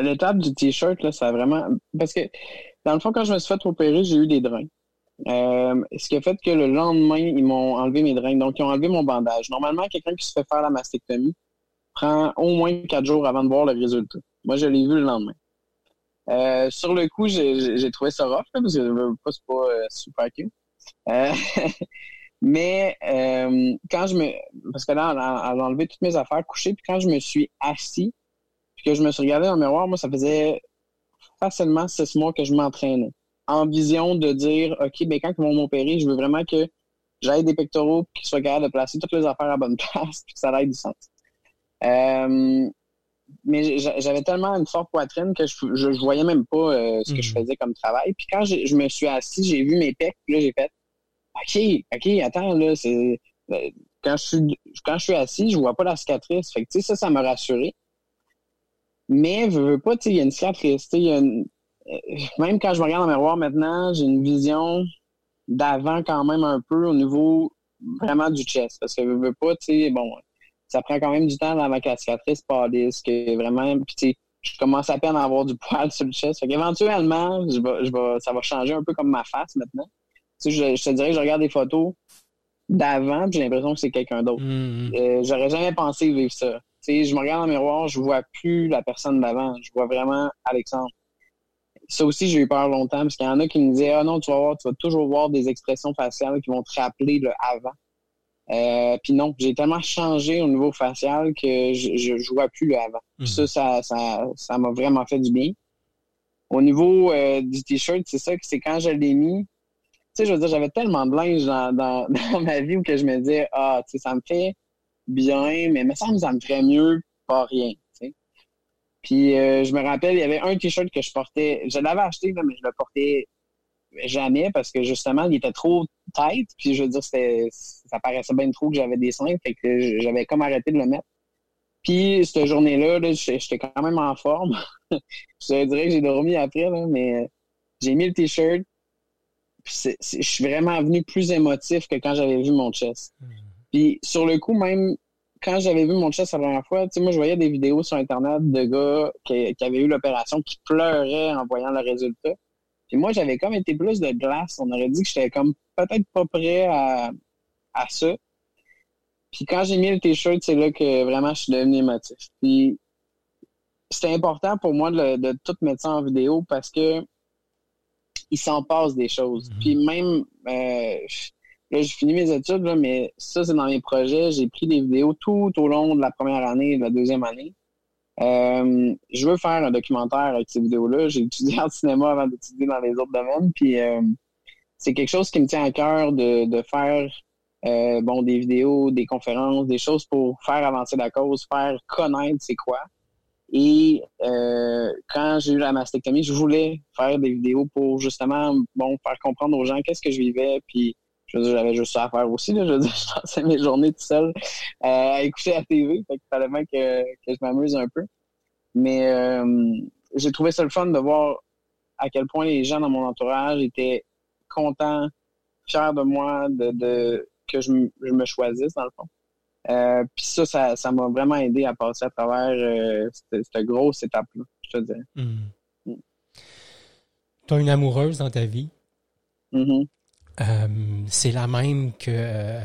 l'étape du t-shirt, là, ça a vraiment. Parce que, dans le fond, quand je me suis fait opérer, j'ai eu des drains. Euh, ce qui a fait que le lendemain, ils m'ont enlevé mes drains. Donc, ils ont enlevé mon bandage. Normalement, quelqu'un qui se fait faire la mastectomie prend au moins quatre jours avant de voir le résultat. Moi, je l'ai vu le lendemain. Euh, sur le coup, j'ai trouvé ça rough, parce que c'est pas super cute. Mais quand je me. Parce que là, elle a enlevé toutes mes affaires couchées, puis quand je me suis assis, puis que je me suis regardé dans le miroir, moi, ça faisait facilement six mois que je m'entraînais. En vision de dire OK, ben quand ils vont m'opérer, je veux vraiment que j'aille des pectoraux qui soient capables de placer toutes les affaires à bonne place, puis que ça aille du sens. Euh, mais j'avais tellement une forte poitrine que je, je, voyais même pas euh, ce que je mm. faisais comme travail. Puis quand je, me suis assis, j'ai vu mes pecs, puis là, j'ai fait OK, OK, attends, là, c'est. Euh, quand je suis quand je suis assis, je vois pas la cicatrice. Fait que tu sais, ça, ça m'a rassuré. Mais je veux pas, tu sais, il y a une cicatrice. Tu sais, euh, même quand je me regarde dans le miroir maintenant, j'ai une vision d'avant quand même un peu au niveau vraiment du chest. Parce que je veux pas, tu sais, bon, ça prend quand même du temps avant que la cicatrice pâlisse, que vraiment, puis tu sais, je commence à peine à avoir du poil sur le chest. Fait qu'éventuellement, je vais, je vais, ça va changer un peu comme ma face maintenant je, te dirais que je regarde des photos d'avant, j'ai l'impression que c'est quelqu'un d'autre. Mm-hmm. Euh, j'aurais jamais pensé vivre ça. Je me regarde dans le miroir, je vois plus la personne d'avant, je vois vraiment Alexandre. Ça aussi, j'ai eu peur longtemps, parce qu'il y en a qui me disaient Ah non, tu vas voir, tu vas toujours voir des expressions faciales qui vont te rappeler le avant. Euh, puis non, j'ai tellement changé au niveau facial que je, ne vois plus le avant. Mm-hmm. ça, ça, m'a vraiment fait du bien. Au niveau euh, du t-shirt, c'est ça que c'est quand je l'ai mis, sais, je veux dire, j'avais tellement de linge dans, dans, ma vie où que je me disais, ah, tu sais, ça me fait bien, mais me semble ça me ferait mieux pas rien. Puis euh, je me rappelle, il y avait un t-shirt que je portais. Je l'avais acheté, mais je le portais jamais parce que justement, il était trop tight. Puis je veux dire, ça paraissait bien trop que j'avais des seins. Fait que j'avais comme arrêté de le mettre. Puis cette journée-là, -là, j'étais quand même en forme. je dirais que j'ai dormi après, là, mais j'ai mis le t-shirt. je suis vraiment venu plus émotif que quand j'avais vu mon chest. Hmm. Puis sur le coup, même quand j'avais vu mon chest la première fois, tu sais, moi, je voyais des vidéos sur Internet de gars qui, avaient eu l'opération qui pleuraient en voyant le résultat. Puis moi, j'avais comme été plus de glace. On aurait dit que j'étais comme peut-être pas prêt à, à ça. Puis quand j'ai mis le t-shirt, c'est là que vraiment je suis devenu émotif. Puis c'était important pour moi de, de, tout mettre ça en vidéo parce que il s'en passe des choses. Mm-hmm. Puis même euh, Là, j'ai fini mes études, mais ça, c'est dans mes projets. J'ai pris des vidéos tout au long de la première année et de la deuxième année. Euh, je veux faire un documentaire avec ces vidéos-là. J'ai étudié en cinéma avant d'étudier dans les autres domaines. Puis euh, c'est quelque chose qui me tient à cœur de, de faire euh, bon des vidéos, des conférences, des choses pour faire avancer la cause, faire connaître c'est quoi. Et quand j'ai eu la mastectomie, je voulais faire des vidéos pour justement bon faire comprendre aux gens qu'est-ce que je vivais, puis j'avais juste ça à faire aussi. Là. Je veux dire, je passais mes journées tout seul euh, à écouter la TV. Fait qu'il fallait bien que, que je m'amuse un peu. Mais euh, j'ai trouvé ça le fun de voir à quel point les gens dans mon entourage étaient contents, fiers de moi, de, de que je, je, me choisisse, dans le fond. Euh, Puis ça, ça, ça m'a vraiment aidé à passer à travers euh, cette, cette, grosse étape-là, je te dirais. Hmm. Mm. Tu as une amoureuse dans ta vie? Mm-hmm. Euh, c'est la même que euh,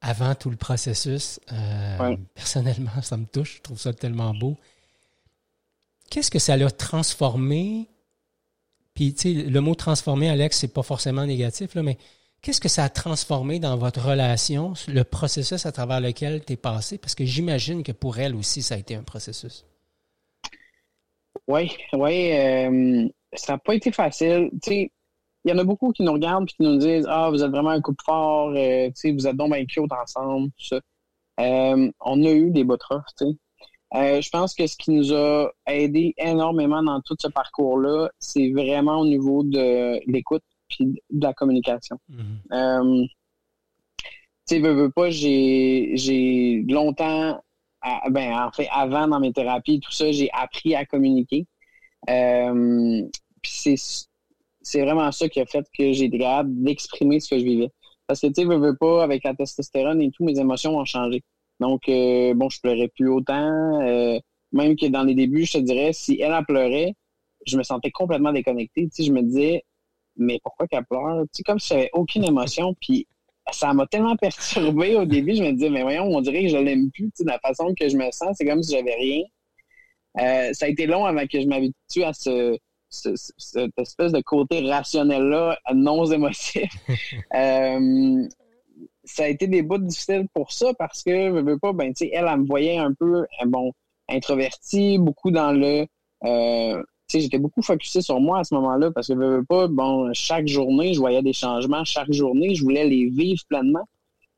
avant tout le processus. Euh, personnellement, ça me touche. Je trouve ça tellement beau. Qu'est-ce que ça l'a transformé? Puis, tu sais, le mot transformer, Alex, c'est pas forcément négatif, là, mais qu'est-ce que ça a transformé dans votre relation, le processus à travers lequel tu es passé? Parce que j'imagine que pour elle aussi, ça a été un processus. Oui, oui. ça n'a pas été facile. Tu sais, il y en a beaucoup qui nous regardent et qui nous disent Ah, vous êtes vraiment un couple fort, euh, vous êtes donc bien cute ensemble, tout ça. Euh, on a eu des bas tu sais. Euh, je pense que ce qui nous a aidé énormément dans tout ce parcours-là, c'est vraiment au niveau de l'écoute puis de la communication. Mm-hmm. tu sais, veux, veux pas, j'ai, j'ai longtemps, ben, en fait, avant dans mes thérapies, tout ça, j'ai appris à communiquer. puis c'est c'est vraiment ça qui a fait que j'ai été capable d'exprimer ce que je vivais. Parce que, tu sais, veux, veux pas, avec la testostérone et tout, mes émotions ont changé. Donc, euh, bon, je pleurais plus autant. Euh, même que dans les débuts, je te dirais, si elle en pleurait, je me sentais complètement déconnecté. Tu sais, je me disais, mais pourquoi qu'elle pleure? Tu sais, comme si j'avais aucune émotion. Puis, ça m'a tellement perturbé au début. Je me disais, mais voyons, on dirait que je l'aime plus. Tu sais, de la façon que je me sens, c'est comme si j'avais rien. Euh, ça a été long avant que je m'habitue à ce cette espèce de côté rationnel-là, non émotif. euh, ça a été des bouts difficiles pour ça parce que, je veux pas, ben, tu sais, elle, elle me voyait un peu, euh, bon, introverti, beaucoup dans le, euh, tu sais, j'étais beaucoup focusé sur moi à ce moment-là parce que, je veux pas, bon, chaque journée, je voyais des changements, chaque journée, je voulais les vivre pleinement.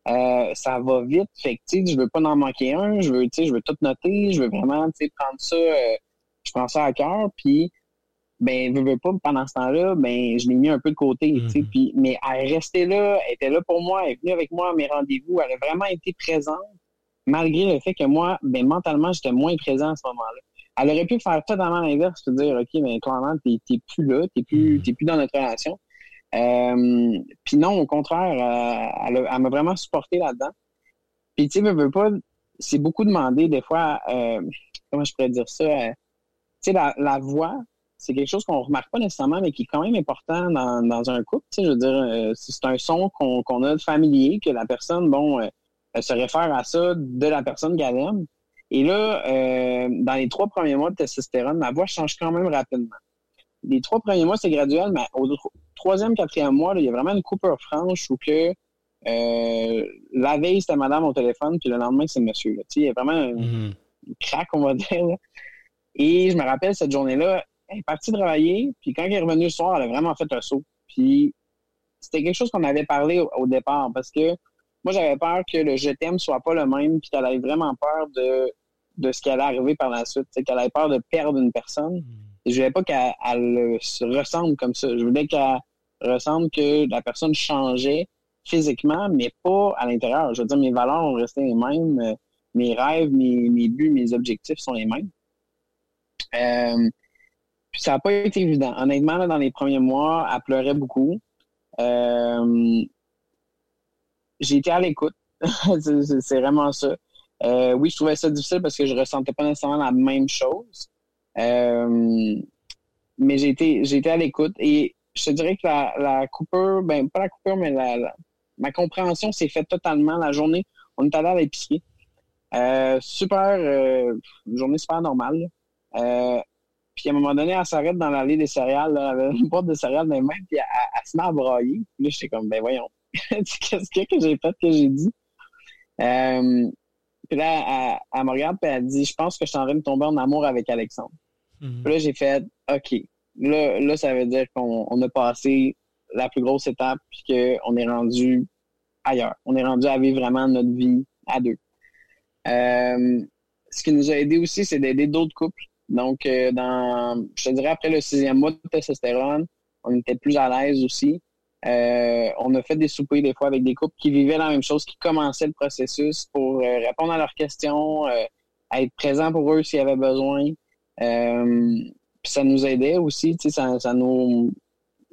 Euh, ça va vite, fait que, tu sais, je veux pas en manquer un, je veux, tu sais, je veux tout noter, je veux vraiment, tu sais, prendre ça, euh, je prends ça à cœur, puis ben, veux, veux pas, pendant ce temps-là, ben, je l'ai mis un peu de côté, sais, mhm. puis, mais elle restait là, elle était là pour moi, elle est venue avec moi à mes rendez-vous, elle a vraiment été présente, malgré le fait que moi, ben, mentalement, j'étais moins présent à ce moment-là. Elle aurait pu faire totalement l'inverse, se dire, OK, mais clairement, t'es, t'es plus là, t'es plus, mhm. t'es plus dans notre relation. Euh, puis non, au contraire, euh, elle, elle m'a vraiment supporté là-dedans. Puis, tu sais, veux, veux pas, c'est beaucoup demandé, des fois, euh, comment je pourrais dire ça, euh, tu sais, la, la voix, c'est quelque chose qu'on remarque pas nécessairement, mais qui est quand même important dans, dans un couple. Tu sais, je veux dire, euh, c'est un son qu'on a de familier, que la personne, bon, euh, se réfère à ça de la personne qu'elle aime. Et là, euh, dans les trois premiers mois de testostérone, ma voix change quand même rapidement. Les trois premiers mois, c'est graduel, mais au troisième, quatrième mois, il y a vraiment une coupure franche où que la veille, c'était madame au téléphone, puis le lendemain, c'est monsieur. Tu sais, il y a vraiment un, mm-hmm. crack, on va dire. Et je me rappelle cette journée-là, elle est partie travailler, puis quand elle est revenue le soir, elle a vraiment fait un saut. Puis c'était quelque chose qu'on avait parlé au, départ, parce que moi, j'avais peur que le je t'aime soit pas le même, puis qu'elle ait vraiment peur de, de ce qui allait arriver par la suite. Qu'elle ait peur de perdre une personne. Hmm. Et je voulais pas qu'elle se ressemble comme ça. Je voulais qu'elle ressemble que la personne changeait physiquement, mais pas à l'intérieur. Je veux dire, mes valeurs ont resté les mêmes. Euh, mes rêves, mes, mes buts, mes objectifs sont les mêmes. Euh, puis ça n'a pas été évident. Honnêtement, dans les premiers mois, elle pleurait beaucoup. Euh, j'ai été à l'écoute. c'est vraiment ça. Euh, oui, je trouvais ça difficile parce que je ressentais pas nécessairement la même chose. Euh, mais j'ai été, j'ai été à l'écoute et je te dirais que la, la coupure, ben pas la coupure, mais la, ma compréhension s'est faite totalement la journée. On est allé à l'épicerie. Euh, super, une journée super normale. Puis à un moment donné, elle s'arrête dans l'allée des céréales, elle avait une boîte de céréales dans les mains, puis elle, se met à brailler. Puis là, j'étais comme, ben voyons, qu'est-ce que j'ai fait que j'ai dit? Euh, puis là, elle, me regarde et elle dit Je pense que je suis en train de tomber en amour avec Alexandre. Mhm. Puis là, j'ai fait OK. Là, là, ça veut dire qu'on a passé la plus grosse étape puis qu'on est rendu ailleurs. On est rendu à vivre vraiment notre vie à deux. Euh, ce qui nous a aidé aussi, c'est d'aider d'autres couples. Donc, euh, dans, je te dirais, après le sixième mois de testostérone, on était plus à l'aise aussi. Euh, on a fait des soupers des fois avec des couples qui vivaient la même chose, qui commençaient le processus pour euh, répondre à leurs questions, euh, être présent pour eux s'il y avait besoin. puis ça nous aidait aussi, ça, ça nous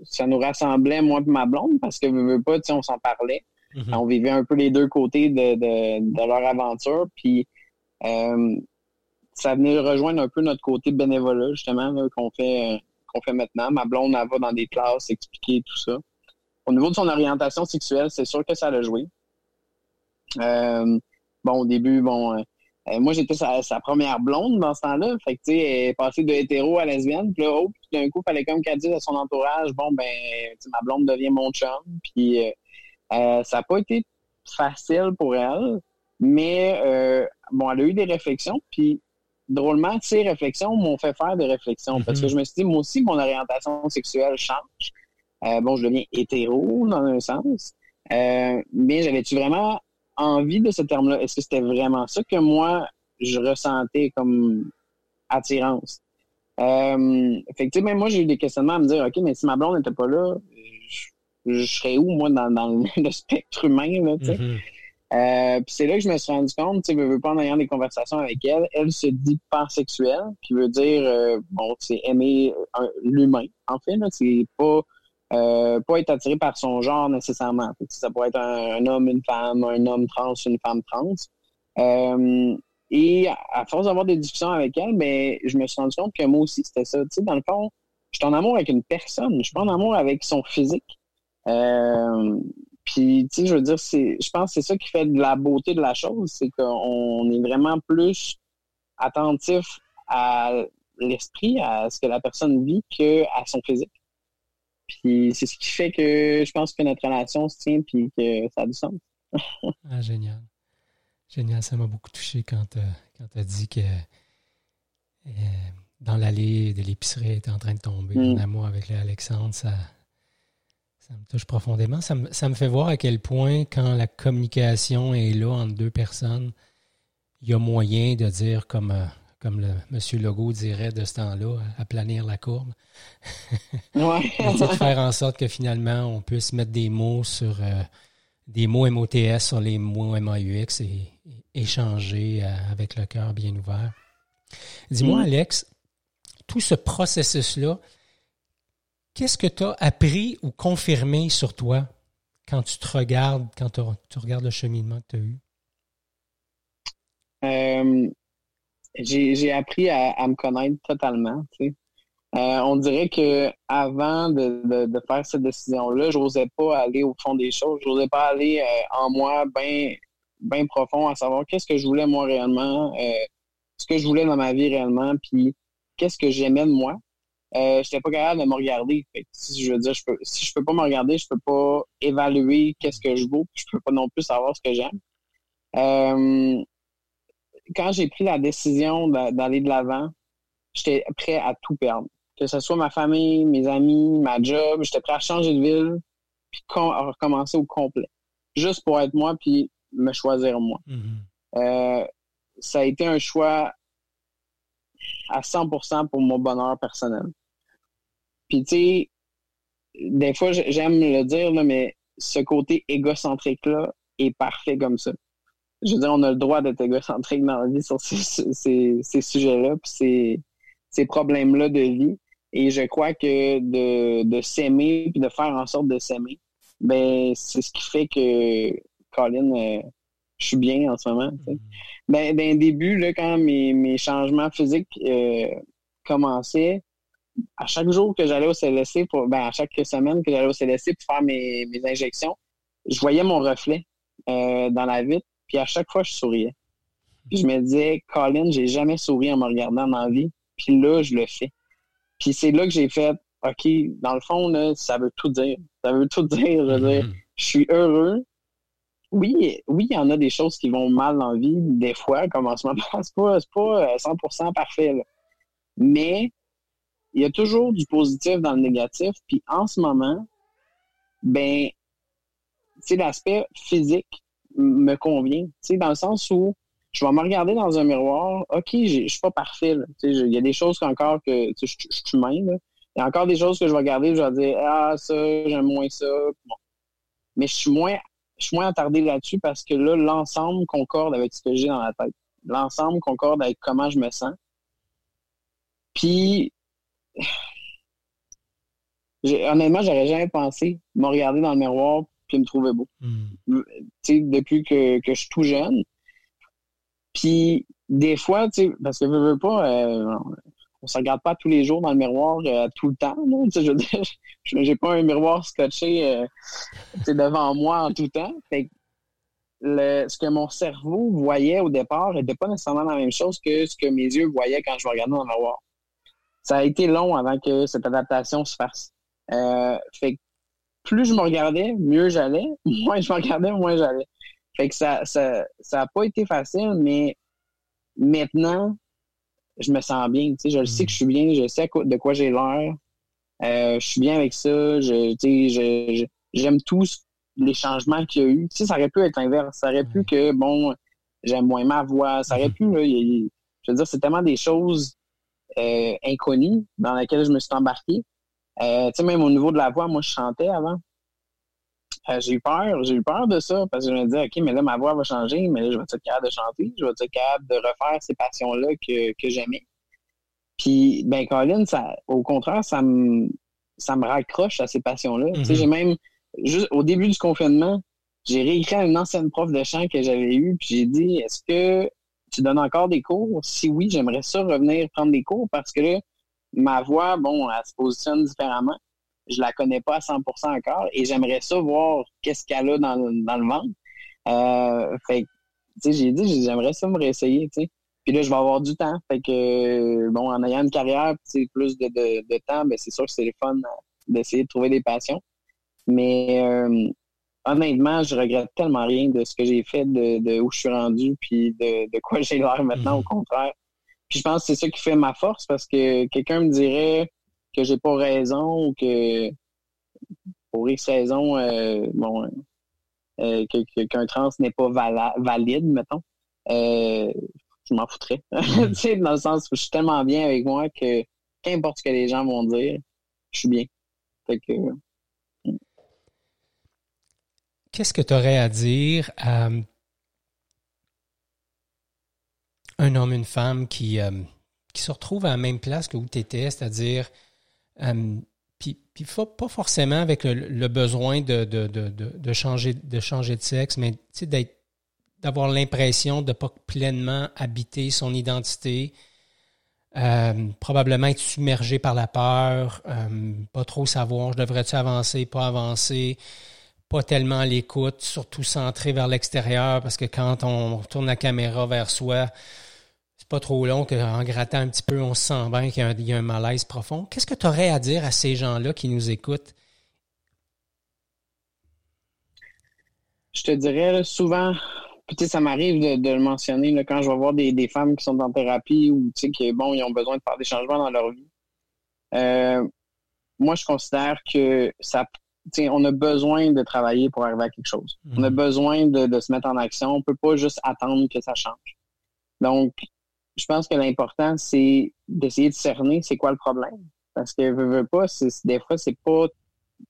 ça nous rassemblait moi et ma blonde parce que ne veux pas, on s'en parlait. Mm-hmm. On vivait un peu les deux côtés de, de, leur aventure. Puis ça venait rejoindre un peu notre côté bénévolat, justement, qu'on fait qu'on fait maintenant. Ma blonde, elle va dans des classes expliquer tout ça. Au niveau de son orientation sexuelle, c'est sûr que ça l'a joué. Euh, bon, au début, bon, euh, moi, j'étais sa, première blonde dans ce temps-là. Fait que, tu sais, elle est passée de hétéro à lesbienne. Puis là, oh, d'un coup, fallait comme qu'elle dise à son entourage, bon, ben, ma blonde devient mon chum. Puis euh, ça n'a pas été facile pour elle. Mais, bon, elle a eu des réflexions. Puis, drôlement, ces réflexions m'ont fait faire des réflexions. Parce que mm-hmm. je me suis dit, moi aussi, mon orientation sexuelle change. Euh, bon, je deviens hétéro dans un sens. Euh, mais j'avais-tu vraiment envie de ce terme-là? Est-ce que c'était vraiment ça que moi, je ressentais comme attirance? Euh, fait même moi, j'ai eu des questionnements à me dire, OK, mais si ma blonde n'était pas là, je, serais où, moi, dans, le spectre humain, là, tu sais? Mm-hmm. Euh, puis c'est là que je me suis rendu compte, tu sais, veux pas en ayant des conversations avec elle, elle se dit pansexuelle, qui veut dire, bon, c'est aimer l'humain. En fait, là, c'est pas euh, pas être attiré par son genre nécessairement. Ça pourrait être un, homme, une femme, un homme trans, une femme trans. Euh, et à force d'avoir des discussions avec elle, mais ben, je me suis rendu compte que moi aussi, c'était ça. Tu sais, dans le fond, je suis en amour avec une personne. Je suis pas en amour avec son physique. Euh, puis, tu sais, je veux dire, c'est, je pense que c'est ça qui fait de la beauté de la chose, c'est qu'on est vraiment plus attentif à l'esprit, à ce que la personne vit, que à son physique. Puis c'est ce qui fait que je pense que notre relation se tient puis que ça a du sens. ah, génial. Génial. Ça m'a beaucoup touché quand tu as dit que euh, dans l'allée de l'épicerie, était en train de tomber en mm. amour avec Alexandre. Ça, ça me touche profondément. Ça me, ça me fait voir à quel point, quand la communication est là entre deux personnes, il y a moyen de dire comme. Euh, comme le monsieur Legault dirait de ce temps-là, à planir la courbe. Ouais. de faire en sorte que finalement, on puisse mettre des mots sur euh, des mots MOTS sur les mots MAUX et, échanger euh, avec le cœur bien ouvert. Dis-moi, mm. Alex, tout ce processus-là, qu'est-ce que tu as appris ou confirmé sur toi quand tu te regardes, quand tu regardes le cheminement que tu as eu? Euh, j'ai appris à, me connaître totalement. Euh, on dirait que avant de, faire cette décision-là, je n'osais pas aller au fond des choses. Je n'osais pas aller euh, en moi bien profond à savoir qu'est-ce que je voulais moi réellement, ce que je voulais dans ma vie réellement, puis qu'est-ce que j'aimais de moi. Euh, j'étais pas capable de me regarder. si je veux dire, je peux, si je peux pas me regarder, je peux pas évaluer qu'est-ce que je vaux, je peux pas non plus savoir ce que j'aime. Euh, quand j'ai pris la décision d'aller de l'avant, j'étais prêt à tout perdre. Que ce soit ma famille, mes amis, ma job, j'étais prêt à changer de ville, puis à recommencer au complet. juste pour être moi puis me choisir moi. Mm-hmm. ça a été un choix à 100% pour mon bonheur personnel. Puis tu sais, des fois j'aime le dire mais ce côté égocentrique là est parfait comme ça. Je veux dire, on a le droit d'être égocentrique dans la vie sur ces, sujets-là, puis ces, ces problèmes-là de vie. Et je crois que de, de s'aimer puis de faire en sorte de s'aimer, ben c'est ce qui fait que Colin, euh, je suis bien en ce moment. Sais. Ben, d'un début, là, quand mes, mes changements physiques euh, commençaient, à chaque jour que j'allais au CLSC, pour, ben, à chaque semaine que j'allais au CLSC pour faire mes, mes injections, je voyais mon reflet euh, dans la vitre, puis à chaque fois, je souriais. Puis je me disais, Colin, j'ai jamais souri en me regardant dans la vie, puis là, je le fais. Puis c'est là que j'ai fait, OK, dans le fond, là, ça veut tout dire. Ça veut tout dire. Je veux dire, mm-hmm. je suis heureux. Oui, oui, il y en a des choses qui vont mal dans la vie, des fois, comme en ce moment. C'est pas, pas 100% euh, parfait. Là. Mais il y a toujours du positif dans le négatif. Puis en ce moment, ben, l'aspect physique me convient. Tu dans le sens où je vais me regarder dans un miroir, OK, je suis pas parfait. Il y a des choses encore que je suis humain. Il y a encore des choses que je vais regarder, je vais dire Ah, ça, j'aime moins ça. Mais je suis moins je suis moins attardé là-dessus parce que là, l'ensemble concorde avec ce que j'ai dans la tête. L'ensemble concorde avec comment je me sens. Puis honnêtement, j'aurais jamais pensé me regarder dans le miroir puis me trouver beau. Sais, depuis que, que je suis tout jeune. Puis des fois, tu sais, parce que je veux pas, euh, on se regarde pas tous les jours dans le miroir euh, tout le temps. Là, je veux dire, j'ai pas un miroir scotché euh, devant moi en tout temps. Fait le, ce que mon cerveau voyait au départ n'était pas nécessairement la même chose que ce que mes yeux voyaient quand je me regardais dans le miroir. Ça a été long avant que cette adaptation se fasse. Euh, fait plus je me regardais, mieux j'allais. Moins je me regardais, moins j'allais. Fait que ça, ça, ça a pas été facile, mais maintenant, je me sens bien. Tu sais, je sais que je suis bien, je sais de quoi j'ai l'air. Euh, je suis bien avec ça. Je, tu sais, j'aime tous les changements qu'il y a eu. Tu sais, ça aurait pu être l'inverse. Ça aurait pu que, bon, j'aime moins ma voix. Ça aurait pu, là, je veux dire, c'est tellement des choses euh, inconnues dans lesquelles je me suis embarqué. Euh, tu sais, même au niveau de la voix, moi, je chantais avant. Euh, j'ai eu peur, j'ai eu peur de ça parce que je me disais, OK, mais là, ma voix va changer, mais là, je vais être capable de chanter, je vais être capable de refaire ces passions-là que, que j'aimais. Puis, ben, Colin, ça, au contraire, ça me, ça me raccroche à ces passions-là. Tu sais, mm-hmm. j'ai même, juste au début du confinement, j'ai réécrit à une ancienne prof de chant que j'avais eue, puis j'ai dit, est-ce que tu donnes encore des cours? Si oui, j'aimerais ça revenir prendre des cours parce que là, ma voix, bon, elle se positionne différemment je la connais pas à 100% encore et j'aimerais ça voir qu'est-ce qu'elle a dans, dans le ventre. Euh, fait tu sais, j'ai dit, j'aimerais ça me réessayer, tu sais. Puis là, je vais avoir du temps. Fait que, bon, en ayant une carrière, plus de, de, de temps, ben c'est sûr que c'est le fun d'essayer de trouver des passions. Mais euh, honnêtement, je regrette tellement rien de ce que j'ai fait, de, de, où je suis rendu, puis de, de quoi j'ai l'air maintenant, au contraire. Puis je pense que c'est ça qui fait ma force, parce que quelqu'un me dirait que j'ai pas raison ou que pour X raison, euh, bon, euh, qu'un trans n'est pas valide, mettons, euh, je m'en foutrais. tu sais, dans le sens où je suis tellement bien avec moi que qu'importe ce que les gens vont dire, je suis bien. Fait que, Qu'est-ce que tu aurais à dire à un homme, une femme qui, qui se retrouve à la même place que où tu étais, c'est-à-dire euh, puis, pas forcément avec le, besoin de, de, de, changer, de changer de sexe, mais d'avoir l'impression de ne pas pleinement habiter son identité, euh, probablement être submergé par la peur, euh, pas trop savoir, je devrais-tu avancer, pas avancer, pas tellement l'écoute, surtout centré vers l'extérieur, parce que quand on tourne la caméra vers soi, pas trop long qu'en grattant un petit peu, on se sent bien qu'il y, a un malaise profond. Qu'est-ce que tu aurais à dire à ces gens-là qui nous écoutent? Je te dirais souvent, ça m'arrive de, le mentionner quand je vais voir des, femmes qui sont en thérapie ou qui bon, ils ont besoin de faire des changements dans leur vie. Euh, moi, je considère que ça on a besoin de travailler pour arriver à quelque chose. On a mhm. besoin de, se mettre en action. On peut pas juste attendre que ça change. Donc, je pense que l'important, c'est d'essayer de cerner c'est quoi le problème. Parce que veux, veux pas, des fois, c'est pas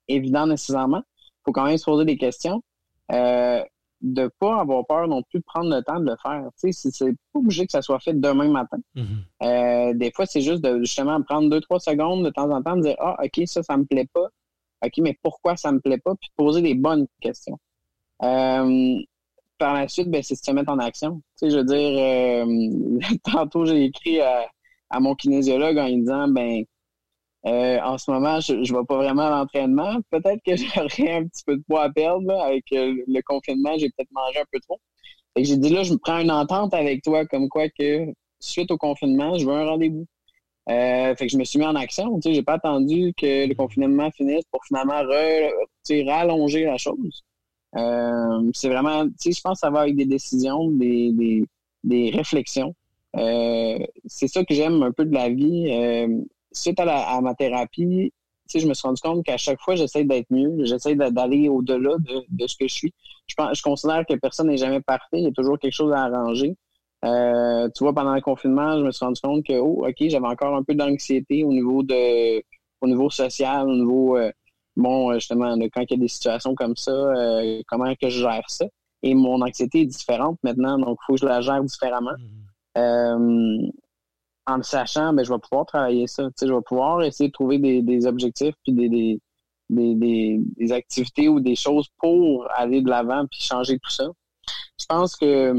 évident nécessairement. Il faut quand même se poser des questions. Euh, de pas avoir peur non plus de prendre le temps de le faire. C'est pas obligé que ça soit fait demain matin. Mhm. Euh, des fois, c'est juste de justement prendre deux, trois secondes de temps en temps, de dire Ah, OK, ça, ça me plaît pas. OK, mais pourquoi ça me plaît pas? Puis poser des bonnes questions. Euh, par la suite, ben, c'est se mettre en action. Tu sais, je veux dire, euh, tantôt, j'ai écrit à, mon kinésiologue en lui disant ben euh, en ce moment, je ne vais pas vraiment à l'entraînement. Peut-être que j'aurais un petit peu de poids à perdre avec le confinement. J'ai peut-être mangé un peu trop. J'ai dit là, je me prends une entente avec toi, comme quoi que suite au confinement, je veux un rendez-vous. Euh, fait que je me suis mis en action. Tu sais, j'ai pas attendu que le confinement finisse pour finalement rallonger la chose. c'est vraiment, tu sais, je pense que ça va avec des décisions, des, des, des réflexions. c'est ça que j'aime un peu de la vie suite à, ma thérapie, je me suis rendu compte qu'à chaque fois, j'essaie d'être mieux, j'essaie d'aller au-delà de, ce que je suis. Je, pense, je considère que personne n'est jamais parfait, il y a toujours quelque chose à arranger. Euh, tu vois, pendant le confinement, je me suis rendu compte que, oh, OK, j'avais encore un peu d'anxiété au niveau de au niveau social, au niveau euh, bon, justement, quand il y a des situations comme ça, euh, comment que je gère ça. Et mon anxiété est différente maintenant, donc il faut que je la gère différemment. Mmh en sachant, ben, je vais pouvoir travailler ça. je vais pouvoir essayer de trouver des, objectifs puis des, des, activités ou des choses pour aller de l'avant puis changer tout ça. Je pense que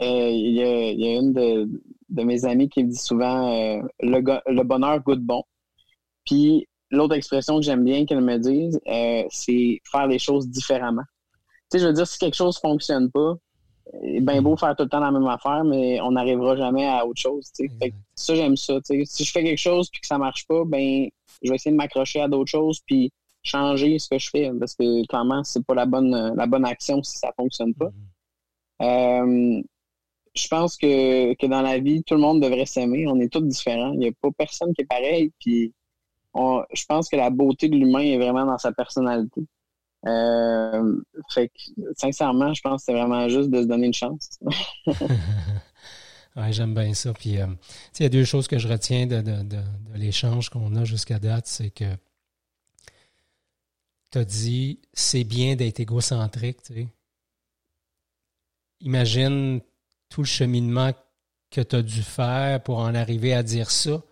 euh, il y, a, une de, mes amies qui me dit souvent euh, le, bonheur goûte bon. Puis l'autre expression que j'aime bien qu'elle me dise, euh, c'est faire les choses différemment. Tu sais, je veux dire, si quelque chose fonctionne pas, bien beau faire tout le temps la même affaire, mais on n'arrivera jamais à autre chose. ça, j'aime ça. Si je fais quelque chose et que ça marche pas, ben je vais essayer de m'accrocher à d'autres choses puis changer ce que je fais. Parce que clairement, c'est pas la bonne la bonne action si ça fonctionne pas. Mm-hmm. Euh, je pense que, que dans la vie, tout le monde devrait s'aimer. On est tous différents. Il n'y a pas personne qui est pareil. Puis je pense que la beauté de l'humain est vraiment dans sa personnalité. Euh, fait que, sincèrement, je pense que c'est vraiment juste de se donner une chance. j'aime bien ça. Puis, euh, il y a deux choses que je retiens de, de, de, l'échange qu'on a jusqu'à date, c'est que tu as dit c'est bien d'être égocentrique. Imagine tout le cheminement que tu as dû faire pour en arriver à dire ça,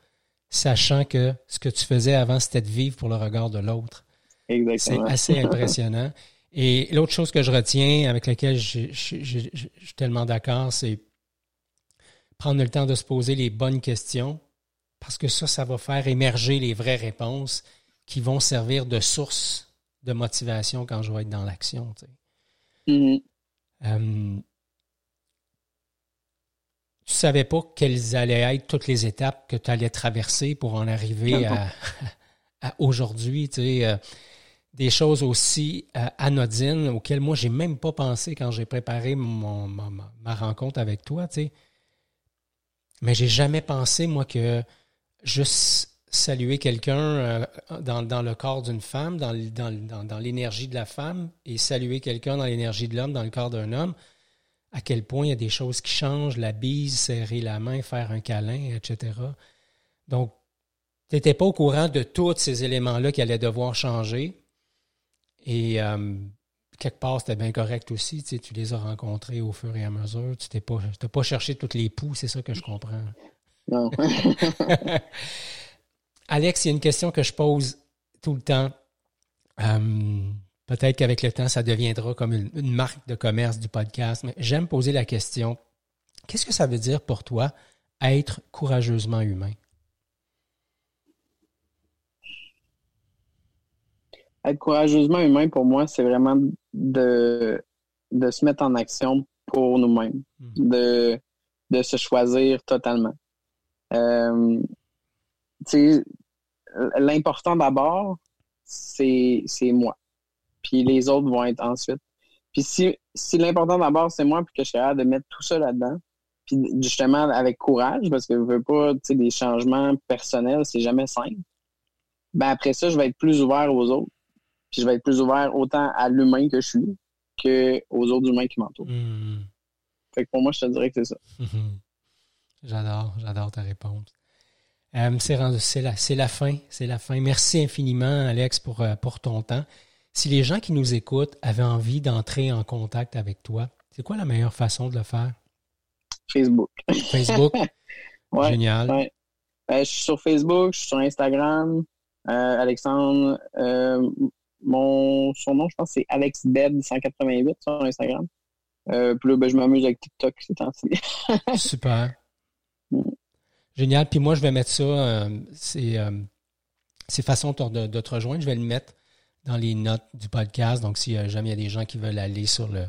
sachant que ce que tu faisais avant, c'était de vivre pour le regard de l'autre. C'est assez impressionnant. Et l'autre chose que je retiens, avec laquelle je, suis tellement d'accord, c'est prendre le temps de se poser les bonnes questions, parce que ça, ça va faire émerger les vraies réponses qui vont servir de source de motivation quand je vais être dans l'action. Tu mm-hmm. euh, tu savais pas quelles allaient être toutes les étapes que tu allais traverser pour en arriver à, aujourd'hui. Tu sais. Euh, des choses aussi euh, anodines auxquelles moi, j'ai même pas pensé quand j'ai préparé mon, ma, rencontre avec toi, tu sais. Mais j'ai jamais pensé, moi, que juste saluer quelqu'un euh, dans, le corps d'une femme, dans, dans, dans l'énergie de la femme, et saluer quelqu'un dans l'énergie de l'homme, dans le corps d'un homme, à quel point il y a des choses qui changent, la bise, serrer la main, faire un câlin, etc. Donc, tu n'étais pas au courant de tous ces éléments-là qui allaient devoir changer. Et euh, quelque part, c'était bien correct aussi. Tu, sais, tu les as rencontrés au fur et à mesure. Tu n'as pas, pas cherché toutes les poux, c'est ça que je comprends. Non. Alex, il y a une question que je pose tout le temps. Euh, peut-être qu'avec le temps, ça deviendra comme une, marque de commerce du podcast, mais j'aime poser la question. Qu'est-ce que ça veut dire pour toi être courageusement humain? être courageusement humain, pour moi, c'est vraiment de, de se mettre en action pour nous-mêmes, mhm. de, de se choisir totalement. Euh, L'important d'abord, c'est moi. Puis les autres vont être ensuite. Puis si, si l'important d'abord, c'est moi, puis que je suis capable de mettre tout ça là-dedans, puis justement avec courage, parce que je veux pas, tu sais, des changements personnels, c'est jamais simple. ben après ça, je vais être plus ouvert aux autres. Puis je vais être plus ouvert autant à l'humain que je suis qu'aux autres humains qui m'entourent. Hmm. Fait que pour moi, je te dirais que c'est ça. J'adore, j'adore ta réponse. Euh, c'est la, la fin, c'est la fin. Merci infiniment, Alex, pour, euh, pour ton temps. Si les gens qui nous écoutent avaient envie d'entrer en contact avec toi, c'est quoi la meilleure façon de le faire? Facebook. Facebook? Ouais, Génial. ouais. Euh, je suis sur Facebook, je suis sur Instagram. Euh, Alexandre, euh, mon son nom, je pense, c'est AlexBed188 sur Instagram. Puis là, ben, je m'amuse avec TikTok ces temps-ci. Super. Mm. Génial. Puis moi, je vais mettre ça, c'est ces façons de, de te rejoindre, je vais le mettre dans les notes du podcast. Donc, si jamais il y a des gens qui veulent aller sur le,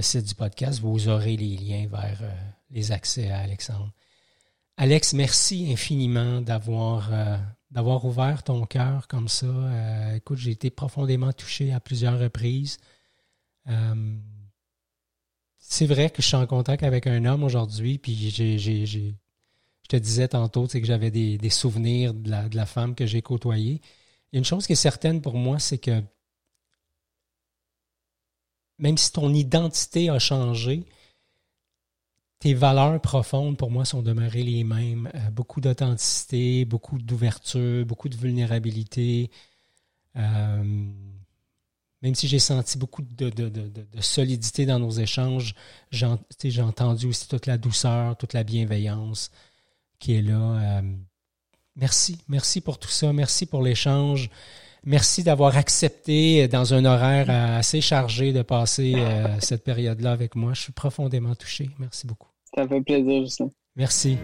site du podcast, vous aurez les liens vers euh, les accès à Alexandre. Alex, merci infiniment d'avoir euh, d'avoir ouvert ton cœur comme ça. Euh, écoute, j'ai été profondément touché à plusieurs reprises. C'est vrai que je suis en contact avec un homme aujourd'hui, puis j'ai, j'ai, j'ai- je te disais tantôt sais, que j'avais des, des souvenirs de la, de la femme que j'ai côtoyée. Il y a une chose qui est certaine pour moi, c'est que même si ton identité a changé, tes valeurs profondes pour moi sont demeurées les mêmes. Euh, beaucoup d'authenticité, beaucoup d'ouverture, beaucoup de vulnérabilité. Euh, même si j'ai senti beaucoup de, solidité dans nos échanges, j'ai entendu aussi toute la douceur, toute la bienveillance qui est là. Euh, merci, merci pour tout ça, merci pour l'échange. Merci d'avoir accepté euh, dans un horaire assez chargé de passer euh, cette période-là avec moi. Je suis profondément touché. Merci beaucoup. Ça fait plaisir, Justin. Merci.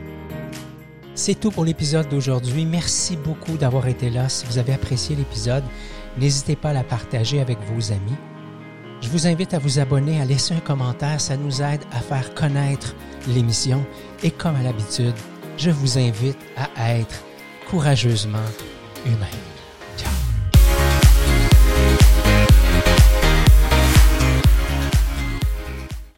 C'est tout pour l'épisode d'aujourd'hui. Merci beaucoup d'avoir été là. Si vous avez apprécié l'épisode, n'hésitez pas à la partager avec vos amis. Je vous invite à vous abonner, à laisser un commentaire. Ça nous aide à faire connaître l'émission. Et comme à l'habitude, je vous invite à être courageusement humaine. Ciao.